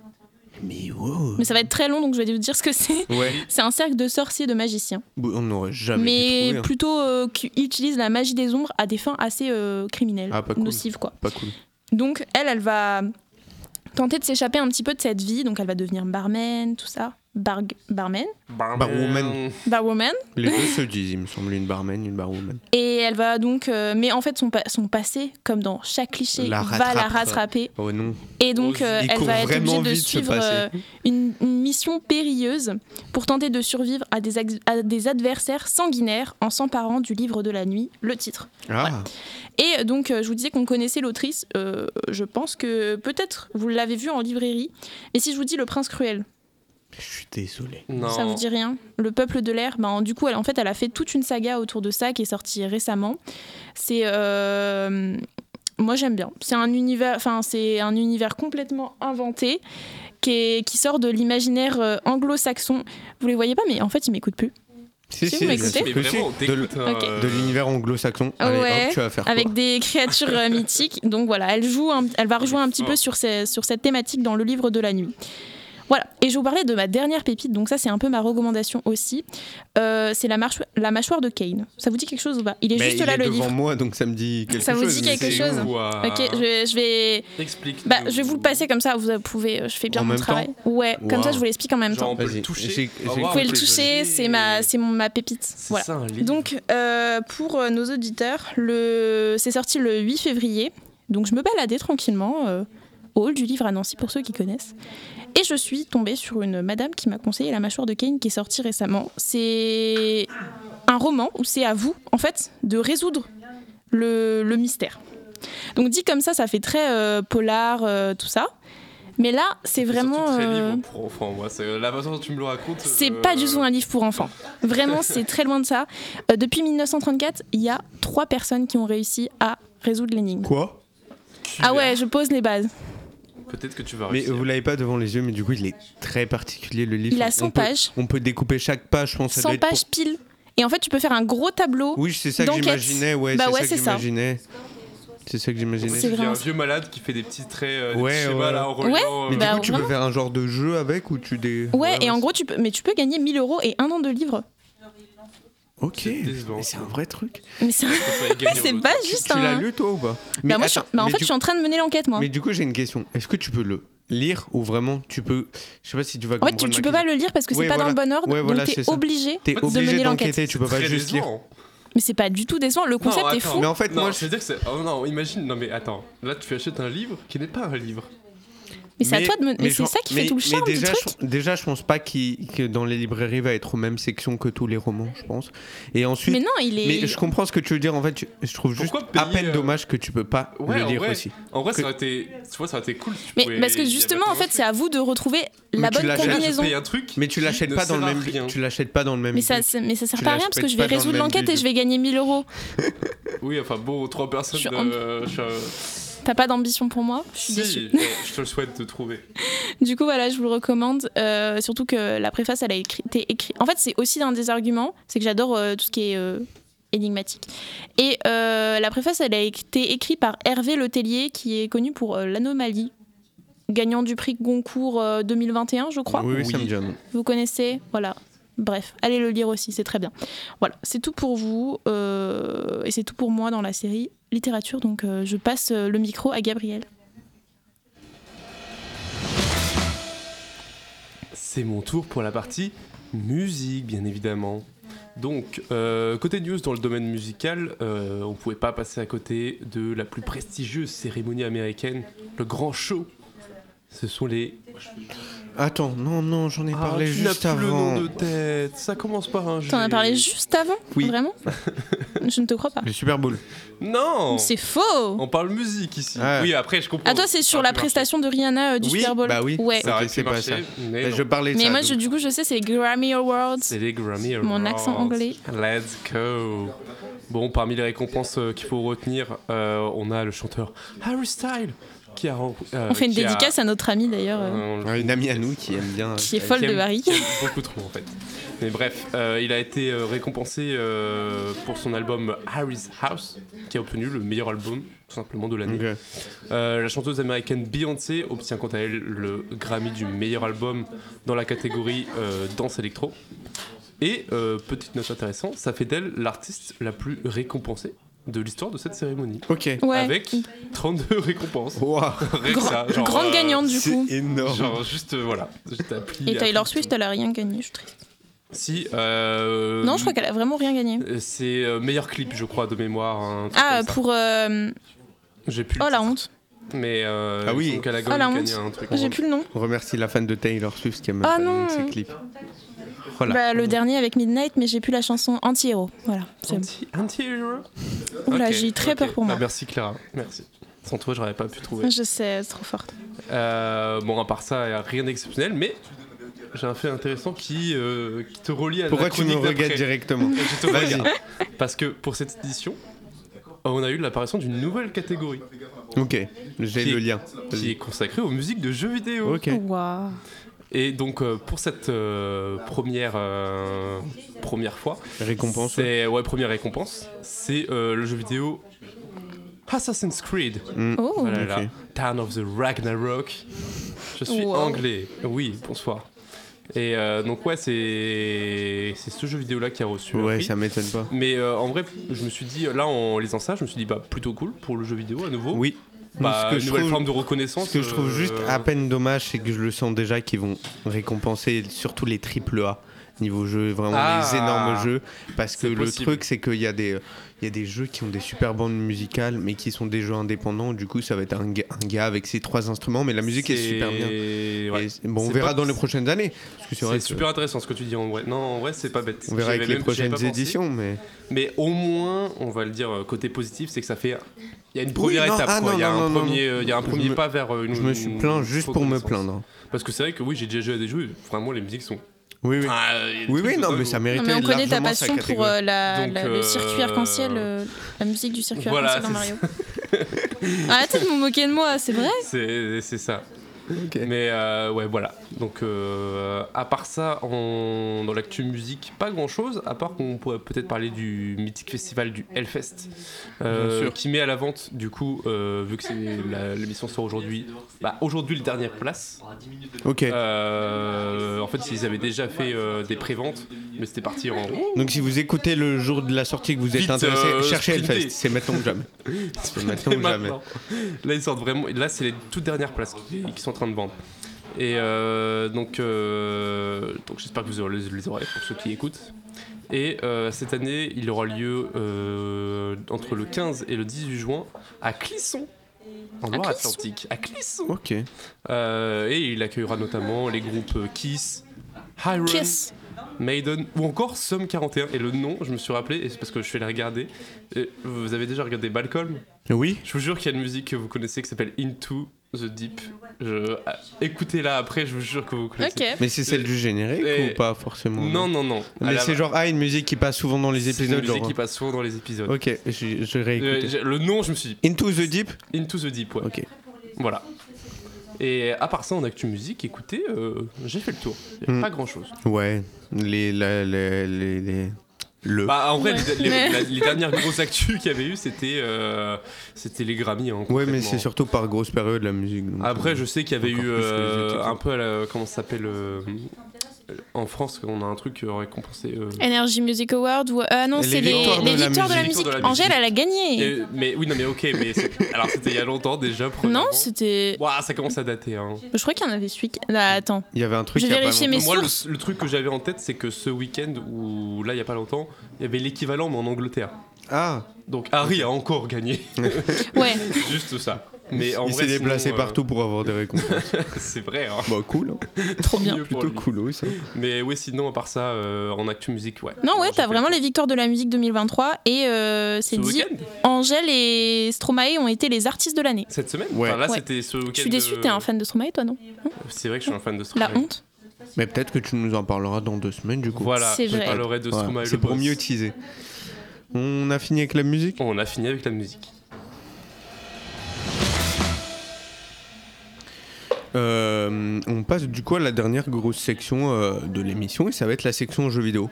Mais wow. Mais ça va être très long, donc je vais vous dire ce que c'est. Ouais. [LAUGHS] C'est un cercle de sorciers, de magiciens. On n'aurait jamais mais trouver, hein. plutôt euh, qui utilise la magie des ombres à des fins assez euh, criminelles, Ah, pas cool. nocives quoi. Pas cool. Donc elle, elle va tenter de s'échapper un petit peu de cette vie, donc elle va devenir barman, tout ça. Bar barman, Barwoman. barwoman, Les deux se disent, il me semble, une barman, une barwoman. et elle va donc, euh, mais en fait son, pa- son passé, comme dans chaque cliché, La va la rattrape. rattraper, Oh non. et donc Oh, euh, elle va être obligée de suivre euh, une, une mission périlleuse pour tenter de survivre à des, ex- à des adversaires sanguinaires en s'emparant du livre de la nuit, le titre. Ah, Et donc, euh, je vous disais qu'on connaissait l'autrice. euh, je pense que peut-être vous l'avez vue en librairie. Mais si je vous dis Le Prince Cruel, je suis désolé. Non. ça vous dit rien? Le Peuple de l'air, ben, du coup, elle, en fait, elle a fait toute une saga autour de ça qui est sortie récemment. C'est. euh, moi, j'aime bien. C'est un univers, enfin, c'est un univers complètement inventé. Qui, est- qui sort de l'imaginaire euh, anglo-saxon. Vous les voyez pas, mais en fait, ils m'écoutent plus. Si, Si, si, vous m'écoutez De, euh, de l'univers anglo-saxon. Allez, ouais, hop, tu vas faire avec des créatures [LAUGHS] mythiques. Donc voilà, elle joue, un- elle va rejoindre un petit peu sur, ces- sur cette thématique dans le livre de la nuit. Voilà, et je vais vous parler de ma dernière pépite, donc ça c'est un peu ma recommandation aussi. Euh, c'est la, marche- la mâchoire de Kane. Ça vous dit quelque chose ou pas? Il est Mais juste il là est le devant livre. moi, donc ça me dit quelque Ça vous chose. dit quelque chose? Ouah. Ok, je vais, je vais, Explique. bah, je vais vous le passer comme ça, vous pouvez, euh, je fais bien En mon même travail. Ouais, comme ça je vous l'explique en même Genre, temps. on peut Vas-y, le toucher. Ah, Vous pouvez le toucher, c'est ma, c'est mon- ma pépite. C'est Voilà. ça un livre. Donc, euh, pour euh, nos auditeurs, le... c'est sorti le 8 février. Donc, je me baladais tranquillement euh, au hall du livre à Nancy, pour ceux qui connaissent. Et je suis tombée sur une madame qui m'a conseillé La mâchoire de Kane, qui est sortie récemment. C'est un roman où c'est à vous, en fait, de résoudre le, le mystère. Donc, dit comme ça, ça fait très euh, polar, euh, tout ça. Mais là, c'est vraiment. très euh, livre pour enfants, moi. C'est la façon dont tu me le racontes. c'est euh, pas du tout un livre pour enfants. Vraiment, c'est très loin de ça. Euh, depuis 1934, il y a trois personnes qui ont réussi à résoudre l'énigme. Quoi? Ah ouais, je pose les bases. Peut-être que tu vas Mais réussir. vous l'avez pas devant les yeux, mais du coup, il est très particulier le livre. Il a On 100 peut- pages. On peut découper chaque page, je pense. ça 100 doit être pour- pages pile. Et en fait, tu peux faire un gros tableau. Oui, c'est ça que j'imaginais. Ouais, Bah c'est ouais, ça que c'est ça. j'imaginais. C'est ça que j'imaginais. C'est un vieux malade qui fait des petits traits, euh, des Ouais, petits schémas ouais. là en reliant. Ouais, euh, Mais Bah, du coup, tu peux faire un genre de jeu avec ou tu des. Ouais, et en gros, tu peux, mais tu peux gagner 1000 euros et un an de livre. Ok. C'est. Mais un vrai truc. Mais c'est [LAUGHS] c'est pas Tu, juste tu l'as un. lu toi ou pas Bah, moi, je suis- attends, bah, en mais fait, du- je suis en train de mener l'enquête, moi. Mais du coup, j'ai une question. Est-ce que tu peux le lire ou vraiment tu peux. Je sais pas si tu vas. En fait, tu, tu peux pas le lire parce que c'est Ouais, pas dans le bon ordre, Ouais, voilà, donc t'es obligé T'es de obligé mener l'enquête. d'enquêter, tu peux pas juste lire. Mais c'est pas du tout décevant, le concept Non, est fou. Mais en fait, Non, moi, je veux dire que c'est. Oh non, imagine. Non, mais attends. Là, tu achètes un livre qui n'est pas un livre. Mais c'est à toi de me... Mais, c'est ça qui mais- fait tout le mais charme du déjà, truc. Je, déjà, je pense pas qu'il- que dans les librairies il va être aux mêmes sections que tous les romans, je pense. Et ensuite, Mais non, il est. mais je comprends ce que tu veux dire. En fait, je trouve juste à peine euh, dommage que tu peux pas Ouais, le en lire vrai. aussi. En vrai, Que- ça aurait été. Tu vois, ça aurait été cool. si Mais pouvais- parce que justement, en fait, c'est à vous de retrouver la bonne combinaison. un truc. Mais tu l'achètes pas dans le même. Tu l'achètes pas dans le même. Mais ça, mais ça sert pas à rien parce que je vais résoudre l'enquête et je vais gagner 1000 euros. Oui, enfin bon, trois personnes. T'as pas d'ambition pour moi Je suis Si, je te le souhaite de trouver. [LAUGHS] Du coup, voilà, je vous le recommande. euh, surtout que la préface, elle a écrit, été écrit. En fait, c'est aussi un des arguments, c'est que j'adore euh, tout ce qui est euh, énigmatique. Et euh, la préface, elle a été écrite par Hervé Letellier, qui est connu pour euh, l'anomalie, gagnant du prix Goncourt euh, 2021, je crois. Oui, oui, un nom. Vous connaissez? Voilà. Bref, allez le lire aussi, c'est très bien. Voilà, c'est tout pour vous euh, et c'est tout pour moi dans la série littérature. Donc euh, je passe euh, le micro à Gabriel. C'est mon tour pour la partie musique, bien évidemment. Donc, côté news dans le domaine musical, on pouvait pas passer à côté de la plus prestigieuse cérémonie américaine, le grand show. Ce sont les. Attends, non, non, j'en ai Ah, parlé tu juste plus le avant. nom de tête. Ça commence par un G. T'en as parlé juste avant Oui. Vraiment [LAUGHS] Je ne te crois pas. Le Super Bowl. Non. C'est faux On parle musique ici. Ah. Oui, après je comprends. Ah toi c'est sur la prestation de Rihanna euh, du Oui, Super Bowl bah oui. Ouais. Ça aurait pas ça. mais je parlais de Mais ça. moi je- du coup je sais c'est Grammy Awards. C'est les Grammy Mon Awards. accent anglais. Let's go. Bon, parmi les récompenses euh, qu'il faut retenir, euh, on a le chanteur Harry Styles qui a. ren- euh, On fait une a- dédicace à notre ami d'ailleurs, euh, euh, Une amie à nous qui aime bien. qui est qui folle de aime- Harry. beaucoup trop en fait. Mais bref, euh, il a été euh, récompensé euh, pour son album Harry's House, qui a obtenu le meilleur album tout simplement de l'année. Euh, la chanteuse américaine Beyoncé obtient quant à elle le Grammy du meilleur album dans la catégorie euh, danse électro. Et euh, petite note intéressante, ça fait d'elle l'artiste la plus récompensée de l'histoire de cette cérémonie. Ok. Ouais. Avec 32 [LAUGHS] récompenses. Waouh, Rien que ça, genre, Grande euh, gagnante du coup. c'est énorme. Genre juste euh, voilà, Et Taylor Swift, elle a rien gagné, je suis triste. Si. euh, Non, je crois qu'elle a vraiment rien gagné. euh, C'est euh, meilleur clip, je crois, de mémoire. Ah, pour. euh, J'ai plus. Oh la honte. Mais euh, Ah oui. qu'elle a Oh, la gagné honte. un truc. J'ai plus le nom. On remercie la fan de Taylor Swift qui aime Ah non. de ses clips. Voilà. Bah, le dernier avec Midnight, mais j'ai plus la chanson Anti-Hero. Voilà. c'est- Anti- Anti-hero? Oula, Ok, j'ai eu très peur pour moi. Ah, merci Clara, merci. Sans toi, j'aurais pas pu trouver. Je sais, c'est trop forte. Euh, bon, à part ça, y a rien d'exceptionnel, mais j'ai un fait intéressant qui, euh, qui te relie à Pourquoi la tu me chronique regardes directement Je te regarde. Parce que pour cette édition, on a eu l'apparition d'une nouvelle catégorie Ok, j'ai le lien. qui est consacrée aux musiques de jeux vidéo. Ok. Waouh. Et donc euh, pour cette euh, première euh, première fois, Récompense. c'est ouais première récompense, c'est euh, le jeu vidéo Assassin's Creed. Mm. Oh. Voilà, là. Town of the Ragnarok. Je suis Wow. anglais. Oui, bonsoir. Et euh, donc ouais, c'est c'est ce jeu vidéo là qui a reçu le Ouais, prix. ça m'étonne pas. Mais euh, en vrai, je me suis dit là en lisant ça, je me suis dit bah plutôt cool pour le jeu vidéo à nouveau. Oui. Bah, ce que une je nouvelle trouve- forme de reconnaissance. Ce que je trouve euh, juste à peine dommage, c'est que je le sens déjà qu'ils vont récompenser surtout les triple A niveau jeu, vraiment Ah. les énormes jeux. Parce que le truc, c'est qu'il y, a des- il y a des jeux qui ont des super bandes musicales, mais qui sont des jeux indépendants. Du coup, ça va être un gars, un gars avec ses trois instruments, mais la musique est, super bien. ouais. Et c'est- bon, on verra dans les prochaines années. C'est que super intéressant ce que tu dis en vrai. Non, en vrai, c'est pas bête. on verra avec les prochaines éditions, mais Mais au moins, on va le dire euh, côté positif, c'est que ça fait. Il y a une première non, étape. ah, quoi. non, Il y a un non, premier, il y a un Je premier me- pas vers euh, une. je me suis plaint juste pour me plaindre. Parce que c'est vrai que oui, j'ai déjà joué à des jeux. Vraiment, les musiques sont. Oui, oui. A des Oui, oui, de non, mais ça méritait mais on connaît ta passion pour euh, la, Donc, la- le circuit euh, arc-en-ciel, euh, la musique du circuit Voilà, arc-en-ciel dans c'est Mario. Arrêtez de me moquer de moi, c'est vrai C'est c'est ça. Mais euh, ouais, voilà. Donc, euh, à part ça, dans l'actu musique, pas grand chose. À part qu'on pourrait peut-être parler du mythique festival du Hellfest, euh, qui met à la vente, du coup, euh, vu que c'est l'émission sort aujourd'hui, bah, aujourd'hui les dernières places. Ok. Euh, en fait, ils avaient déjà fait euh, des préventes, mais c'était parti en. [LAUGHS] Donc si vous écoutez le jour de la sortie que vous êtes Vite, intéressé, euh, cherchez. Hellfest. C'est maintenant ou jamais. [LAUGHS] C'est maintenant ou jamais. Maintenant. Là, ils sortent vraiment. Là, c'est les toutes dernières places qui, qui sont en train de vendre. Et euh, donc, euh, donc j'espère que vous aurez les, les oreilles pour ceux qui écoutent. Et euh, cette année, il aura lieu euh, entre le 15 et le 18 juin à Clisson, en Loire-Atlantique. À Clisson. Ok. Euh, et il accueillera notamment les groupes Kiss, Hiron, Kiss. Maiden ou encore Somme 41. Et le nom, je me suis rappelé, et c'est parce que je vais les regarder. Et vous avez déjà regardé Malcolm? Oui. Je vous jure qu'il y a une musique que vous connaissez qui s'appelle Into the Deep. Je... ah, Écoutez-la après, je vous jure que vous connaissez. Ok. Mais c'est celle du générique Et- ou pas forcément Non, non, non. Mais la- c'est genre ah une musique qui passe souvent dans les c'est une épisodes. musique genre. qui passe souvent dans les épisodes. Ok, je, je Euh, réécouter. j'ai- le nom, je me suis dit Into the Deep. Into the Deep, ouais. Ok. Voilà. Et à part ça, en actu musique, écoutez, euh, j'ai fait le tour. Il n'y a Hmm. pas grand chose. Ouais. Les la- les les, les- le. Bah, en vrai, Ouais. les, les- Mais- la- les dernières grosses actus qu'il y avait eu, c'était euh, c'était les Grammy. hein, ouais, mais c'est surtout par grosse période la musique. Après, euh, je sais qu'il y avait eu euh, un peu à la. Comment ça s'appelle euh, En France, on a un truc euh, récompensé. euh, Energy Music Award ou. Ah non, Les c'est les, victoires de les la victoires de la musique. de la Angèle, elle a gagné. et- mais oui, non, mais ok, mais c'est- alors c'était il y a longtemps déjà. Non, c'était. Ouah, ça commence à dater. Hein. Je crois qu'il y en avait celui. Là, attends. Il y avait un truc. Je longtemps. mes Moi, le truc que j'avais en tête, c'est que ce week-end, ou là, il y a pas longtemps, il y avait l'équivalent, mais en Angleterre. Ah. Donc Harry a encore gagné. Ouais. [LAUGHS] Juste ça. Mais en il s'est déplacé sinon, euh, partout pour avoir des [LAUGHS] récompenses. c'est vrai. Hein. bah cool. hein. [LAUGHS] Trop bien. Plutôt cool ça. Mais ouais, sinon, à part ça, euh, en actu musique, ouais. Non, ouais, t'as vraiment le les victoires de la musique 2023 et euh, c'est Ce dit. Angèle et Stromae ont été les artistes de l'année. Cette semaine Ouais. Enfin, là, Ouais. c'était ce week-end. Je suis déçue, euh, t'es un fan de Stromae, toi, non C'est vrai que je suis un fan de La Stromae. honte. Mais peut-être que tu nous en parleras dans deux semaines du coup. Voilà, C'est je vrai. parlerai de. Stromae. C'est le pour mieux teaser. On a fini avec la musique? On a fini avec la musique. Euh, on passe du coup à la dernière grosse section euh, de l'émission et ça va être la section jeux vidéo.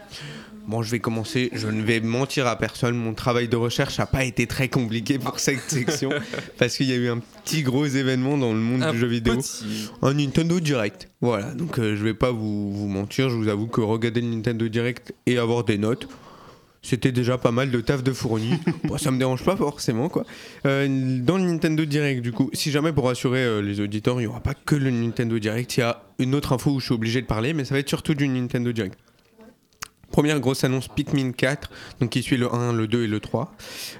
Bon, je vais commencer, je ne vais mentir à personne, mon travail de recherche n'a pas été très compliqué pour cette [LAUGHS] section parce qu'il y a eu un petit gros événement dans le monde Un du jeu vidéo. petit- Un Nintendo Direct. Voilà, donc euh, je vais pas vous, vous mentir, je vous avoue que regarder le Nintendo Direct et avoir des notes, c'était déjà pas mal de taf de fourni. [LAUGHS] bon, ça me dérange pas forcément quoi. Euh, dans le Nintendo Direct, du coup, si jamais pour rassurer euh, les auditeurs, il n'y aura pas que le Nintendo Direct, il y a une autre info où je suis obligé de parler, mais ça va être surtout du Nintendo Direct. Première grosse annonce Pikmin 4, donc qui suit le 1, le 2 et le 3,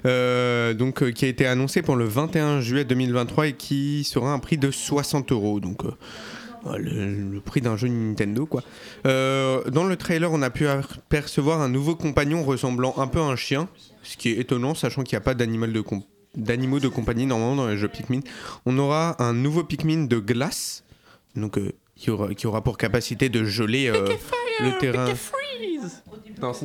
euh, donc euh, qui a été annoncé pour le 21 juillet 2023 et qui sera un prix de 60 euros. Donc euh, le, le prix d'un jeu Nintendo quoi. Euh, dans le trailer, on a pu apercevoir un nouveau compagnon ressemblant un peu à un chien, ce qui est étonnant sachant qu'il n'y a pas d'animal de d'animaux de compagnie normalement dans les jeux Pikmin. On aura un nouveau Pikmin de glace, donc euh, qui, aura, qui aura pour capacité de geler euh, le terrain.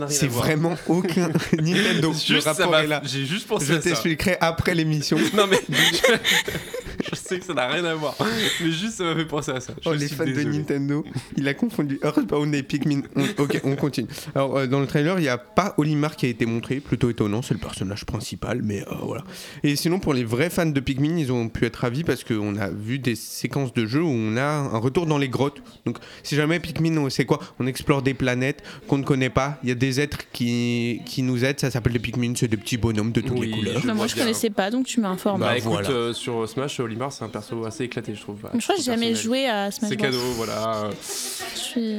C'est vraiment aucun [LAUGHS] Nintendo. le Juste, ça rapport est là. J'ai juste pensé Je à ça. t'expliquerai après l'émission. [LAUGHS] Non mais [LAUGHS] sais que ça n'a rien à voir, [LAUGHS] mais juste ça m'a fait penser à ça. Je Oh, les fans de. Nintendo, il a confondu Earthbound et Pikmin. On- ok, on continue. Alors, euh, dans le trailer, il n'y a pas Olimar qui a été montré, plutôt étonnant, c'est le personnage principal, mais euh, voilà. Et sinon, pour les vrais fans de Pikmin, ils ont pu être ravis parce qu'on a vu des séquences de jeu où on a un retour dans les grottes. Donc, si jamais Pikmin, on- c'est quoi On explore des planètes qu'on ne connaît pas, il y a des êtres qui, qui nous aident, ça s'appelle des Pikmin, c'est des petits bonhommes de toutes Oui, les couleurs. je Bah, moi je bien. connaissais pas donc tu m'informes. Bah, Bah, écoute, voilà. euh, sur Smash, Olimar c'est un perso assez éclaté, je trouve. je crois que j'ai jamais joué à Smash C'est Bros. cadeau, voilà. Je suis...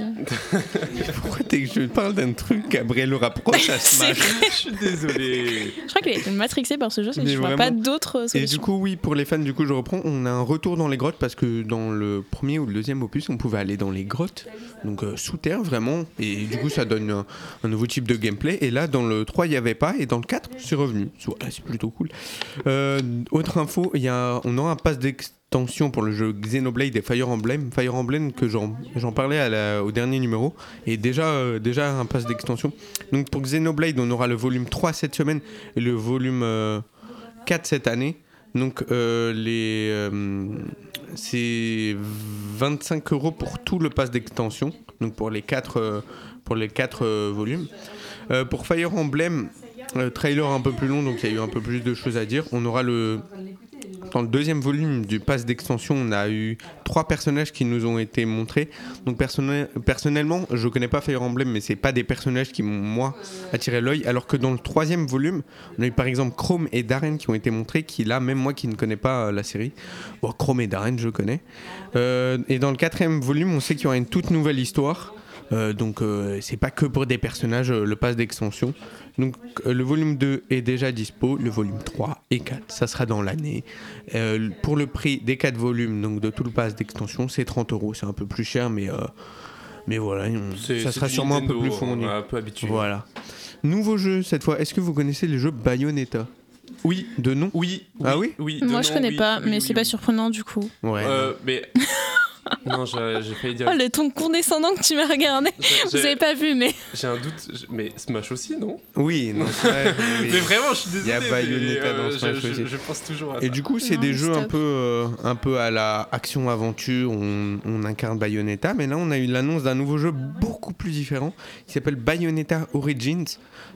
[LAUGHS] Pourquoi dès que je parle d'un truc, Gabriel rapproche à [LAUGHS] C'est Smash. Je suis désolé. Je crois qu'il a été matrixé par ce jeu, c'est que Mais je vois pas d'autres Et du coup, oui, pour les fans, du coup, je reprends. On a un retour dans les grottes parce que dans le premier ou le deuxième opus, on pouvait aller dans les grottes, donc euh, sous terre vraiment. Et du coup, ça donne un, un nouveau type de gameplay. Et là, dans le 3, il n'y avait pas. Et dans le 4, c'est revenu. C'est plutôt cool. Euh, autre info, y a, on aura un pass d'extension pour le jeu Xenoblade et Fire Emblem. Fire Emblem, que j'en parlais au dernier numéro. Et déjà, euh, déjà un pass d'extension. Donc pour Xenoblade, on aura le volume 3 cette semaine et le volume euh, 4 cette année. Donc euh, les euh, c'est 25 euros pour tout le pass d'extension. Donc pour les 4 pour les quatre euh, volumes. Euh, pour Fire Emblem, euh, trailer un peu plus long, donc il y a eu un peu plus de choses à dire. On aura le dans le deuxième volume du pass d'extension, on a eu trois personnages qui nous ont été montrés. Donc personnel- personnellement, je connais pas Fire Emblem, mais c'est pas des personnages qui m'ont moi attiré l'œil. Alors que dans le troisième volume, on a eu par exemple Chrome et Darren qui ont été montrés, qui là, même moi qui ne connais pas euh, la série, bon, Chrome et Darren, je connais. Euh, et dans le quatrième volume, on sait qu'il y aura une toute nouvelle histoire. Euh, donc euh, c'est pas que pour des personnages le pass d'extension. Donc euh, le volume 2 est déjà dispo, le volume 3 et 4, ça sera dans l'année. Euh, pour le prix des 4 volumes, donc de tout le pass d'extension, c'est 30 euros, c'est un peu plus cher, mais, euh, mais voilà, on- ça sera sûrement un peu plus fourni. On est un peu habitué. Voilà. Nouveau jeu cette fois, est-ce que vous connaissez les jeux Bayonetta? Oui. De nom? Oui. Ah oui? Oui. Moi je nom, connais oui, pas, mais oui, c'est pas oui. surprenant du coup. Ouais. Euh, mais. Non, j'ai failli dire. Oh le ton condescendant que tu m'as regardé. J'ai- Vous avez pas vu, mais J'ai un doute. Mais Smash aussi, non? Oui, non, c'est vrai. Mais vraiment, je suis désolé. Il y a Bayonetta dans je- Smash je, aussi. je pense toujours à Et ça. du coup, c'est des jeux un peu, euh, un peu à la action-aventure, on, on incarne Bayonetta, mais là on a eu l'annonce d'un nouveau jeu beaucoup plus différent qui s'appelle Bayonetta Origins.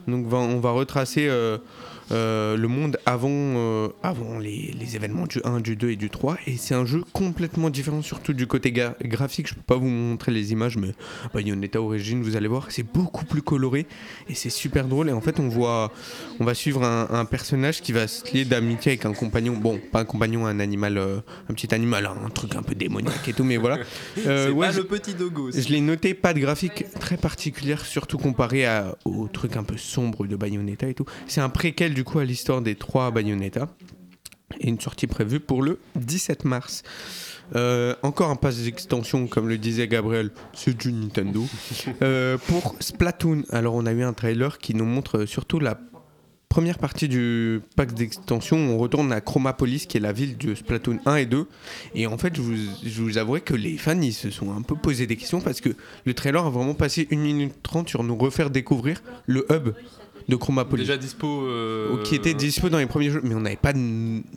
Donc on va retracer euh, euh, le monde avant, euh, avant les, les événements du 1, du 2 et du 3. Et c'est un jeu complètement différent, surtout du côté graphique. Je peux pas vous montrer les images, mais Bayonetta Origins, vous allez voir, c'est beaucoup plus coloré et c'est super drôle. Et en fait, on voit, on va suivre un, un personnage qui va se lier d'amitié avec un compagnon. Bon, pas un compagnon, un animal, euh, un petit animal, hein, un truc un peu démoniaque et tout, mais voilà. [LAUGHS] C'est ouais, pas je- le petit dogo. je l'ai noté, pas de graphique très particulière, surtout comparé à, au truc un peu sombre de Bayonetta et tout. C'est un préquel du coup à l'histoire des trois Bayonetta. Et une sortie prévue pour le 17 mars. Euh, encore un pass d'extension, comme le disait Gabriel, c'est du Nintendo. [LAUGHS] Euh, pour Splatoon, alors on a eu un trailer qui nous montre surtout la première partie du pack d'extension. On retourne à Chromapolis, qui est la ville de Splatoon 1 et 2. Et en fait, je vous, je vous avouerai que les fans, ils se sont un peu posé des questions parce que le trailer a vraiment passé 1 minute 30 sur nous refaire découvrir le hub. De Chromapolis. Déjà dispo. euh, qui était dispo dans les premiers jeux, mais on n'avait pas de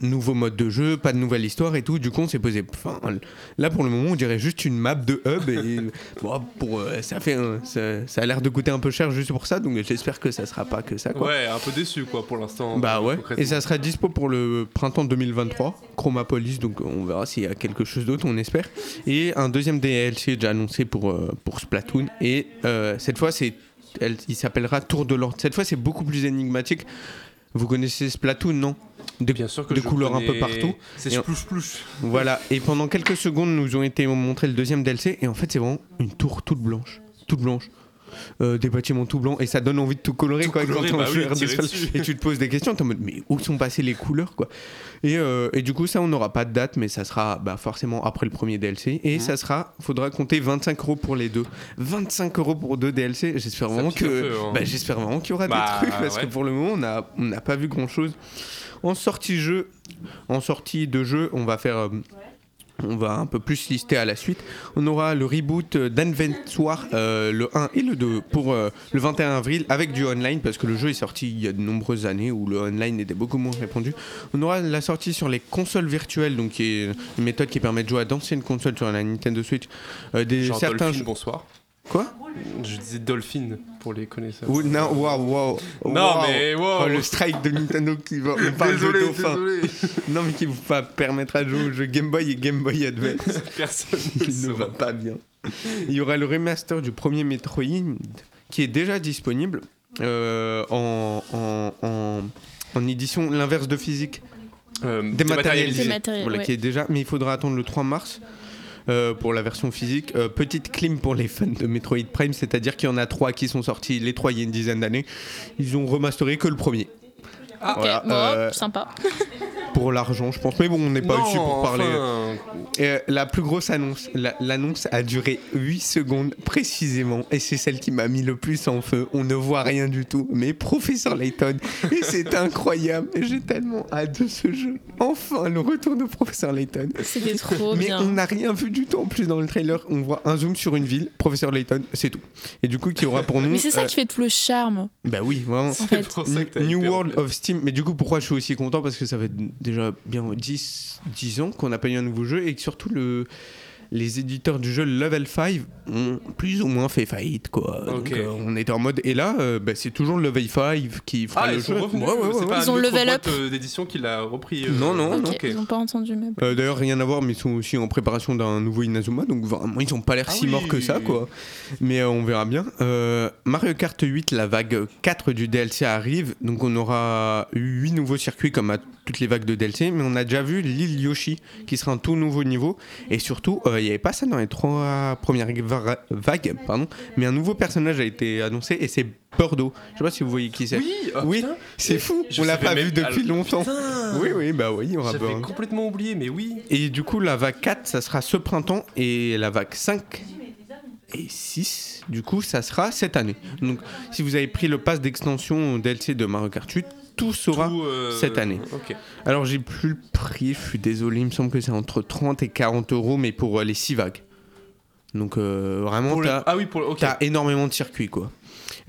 nouveau mode de jeu, pas de nouvelle histoire et tout. Du coup, on s'est posé. Enfin, là pour le moment, on dirait juste une map de hub et [LAUGHS] bon, pour euh, ça fait un- ça, ça a l'air de coûter un peu cher juste pour ça. Donc j'espère que ça sera pas que ça. Quoi. Ouais, un peu déçu quoi pour l'instant. Bah ouais. Et ça sera dispo pour le printemps 2023, Chromapolis. Donc on verra s'il y a quelque chose d'autre, on espère. Et un deuxième DLC déjà annoncé pour euh, pour Splatoon. Et euh, cette fois, c'est elle- il s'appellera Tour de l'Ordre. Cette fois, c'est beaucoup plus énigmatique. Vous connaissez Splatoon, non? De, Bien sûr que de couleurs un peu partout. C'est splouche splouche. Voilà. Et pendant quelques secondes, nous ont été montré le deuxième DLC. Et en fait, c'est vraiment une tour toute blanche. Toute blanche. Euh, des bâtiments tout blancs et ça donne envie de tout colorer Tout quoi colorer, quand bah oui, et tu te poses des questions t'es en mode mais où sont passées les couleurs quoi? Et, euh, et du coup ça on n'aura pas de date mais ça sera bah, forcément après le premier DLC et Mhm. ça sera faudra compter 25 euros pour les deux. 25 euros pour deux DLC j'espère vraiment que peu, hein. bah, j'espère vraiment qu'il y aura Bah, des trucs parce ouais. que pour le moment on a on n'a pas vu grand chose en sortie jeu en sortie de jeu on va faire euh, on va un peu plus lister à la suite. On aura le reboot d'Inventoire, euh, le 1 et le 2, pour euh, le 21 avril, avec du online, parce que le jeu est sorti il y a de nombreuses années où le online était beaucoup moins répandu. On aura la sortie sur les consoles virtuelles, donc qui est une méthode qui permet de jouer à d'anciennes consoles sur la Nintendo Switch. Euh, des, certains bonsoir. Quoi Je disais Dolphin pour les connaisseurs. Ou- Non, waouh, waouh. Non, mais wow. Oh, le strike de Nintendo qui va. Parle désolé, de dauphin. désolé. Non, mais qui vous va permettre de jouer aux jeux Game Boy et Game Boy Advance. [LAUGHS] Personne ne Il ne le va pas bien. Il y aura le remaster du premier Metroid qui est déjà disponible euh, en, en, en, en édition l'inverse de physique Euh. Dématérialisée, Voilà, ouais. qui est déjà, mais il faudra attendre le 3 mars. Euh, pour la version physique, Euh, petite clim pour les fans de Metroid Prime, c'est-à-dire qu'il y en a trois qui sont sortis, les trois il y a une dizaine d'années. Ils ont remasteré que le premier. Ah, Ok, Voilà, bon, euh, sympa. [LAUGHS] Pour l'argent, je pense. Mais bon, on n'est pas Non, ici pour parler. enfin, Et, euh, la plus grosse annonce, la- l'annonce a duré 8 secondes précisément, et c'est celle qui m'a mis le plus en feu. On ne voit rien du tout, mais Professeur Layton, et c'est incroyable. J'ai tellement hâte de ce jeu. Enfin, le retour de Professeur Layton. C'était trop Mais bien. on n'a rien vu du tout en plus dans le trailer. On voit un zoom sur une ville, Professeur Layton, c'est tout. Et du coup, qui aura pour nous. Mais c'est ça euh, qui fait tout le charme. Bah oui, vraiment. c'est fait. pour ça que t'as New World of Mais du coup, pourquoi je suis aussi content? Parce que ça fait déjà bien 10, 10 ans qu'on n'a pas eu un nouveau jeu et que surtout le, les éditeurs du jeu Level 5 ont plus ou moins fait faillite. Quoi. Donc, euh, on était en mode. Et là, euh, bah, c'est toujours Level 5 qui fera Ah, le ils jeu. revenus. Ouais, ouais, ouais, pas Ils ont level up. euh, d'édition qui l'a repris. euh, Non, non, ok, non. ils n'ont pas entendu même. Euh, D'ailleurs, rien à voir, mais ils sont aussi en préparation d'un nouveau Inazuma, donc vraiment, ils ont pas l'air Ah si morts que ça, quoi. Mais euh, on verra bien. Euh, Mario Kart 8, la vague 4 du DLC arrive, donc on aura 8 nouveaux circuits comme à toutes les vagues de DLC, mais on a déjà vu l'île Yoshi, qui sera un tout nouveau niveau, et surtout, euh, il n'y avait pas ça dans les trois premières va- vagues, pardon, mais un nouveau personnage a été annoncé, et c'est Bordeaux. Je sais pas si vous voyez qui c'est. Oui, oh, Oui, c'est fou, Je on l'a pas vu depuis longtemps. putain. Oui, oui, bah oui, aura J'avais complètement oublié, mais oui. Et du coup, la vague 4, ça sera ce printemps et la vague 5 et 6, du coup, ça sera cette année. Donc, si vous avez pris le pass d'extension DLC de Mario Kart 8, tout sera. Tout, euh, cette année. Alors, j'ai plus le prix, je suis désolé, il me semble que c'est entre 30 et 40 euros, mais pour euh, les 6 vagues. Donc, euh, vraiment, Pour le- t'as Ah oui, le. T'as énormément de circuits, quoi.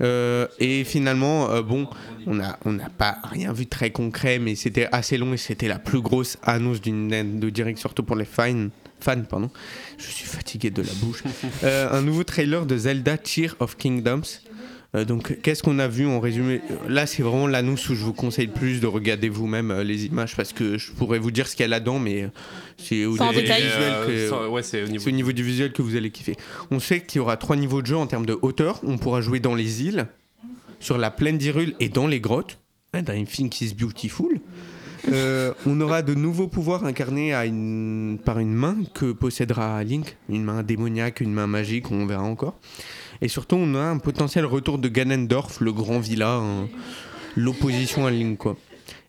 Euh, et finalement, euh, bon, on n'a on pas rien vu de très concret, mais c'était assez long et c'était la plus grosse annonce d'une de direct, surtout pour les fans. Fans, pardon. Je suis fatigué de la bouche. [LAUGHS] Un nouveau trailer de Zelda Tear of Kingdoms. Euh, donc, qu'est-ce qu'on a vu en résumé Euh, Là, c'est vraiment l'annonce où je vous conseille le plus de regarder vous-même euh, les images parce que je pourrais vous dire ce qu'il y a là-dedans, mais c'est au niveau Euh, ouais, au au du visuel que vous allez kiffer. On sait qu'il y aura trois niveaux de jeu en termes de hauteur. On pourra jouer dans les îles, sur la plaine d'Hyrule et dans les grottes. Think is Beautiful. Euh, on aura de nouveaux pouvoirs incarnés à une- par une main que possédera Link, une main démoniaque, une main magique, on verra encore. Et surtout, on a un potentiel retour de Ganondorf, le grand villa, hein, l'opposition à Link, quoi.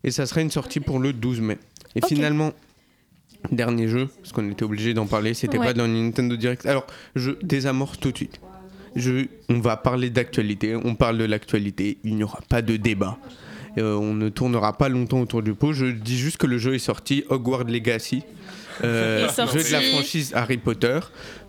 Et ça serait une sortie pour le 12 mai. Et finalement, dernier jeu, parce qu'on était obligé d'en parler, c'était Ouais. pas dans le Nintendo Direct. Alors, je désamorce tout de suite. Je, on va parler d'actualité, on parle de l'actualité, il n'y aura pas de débat. Euh, on ne tournera pas longtemps autour du pot. Je dis juste que le jeu est sorti, Hogwarts Legacy. Euh, jeu de la franchise Harry Potter.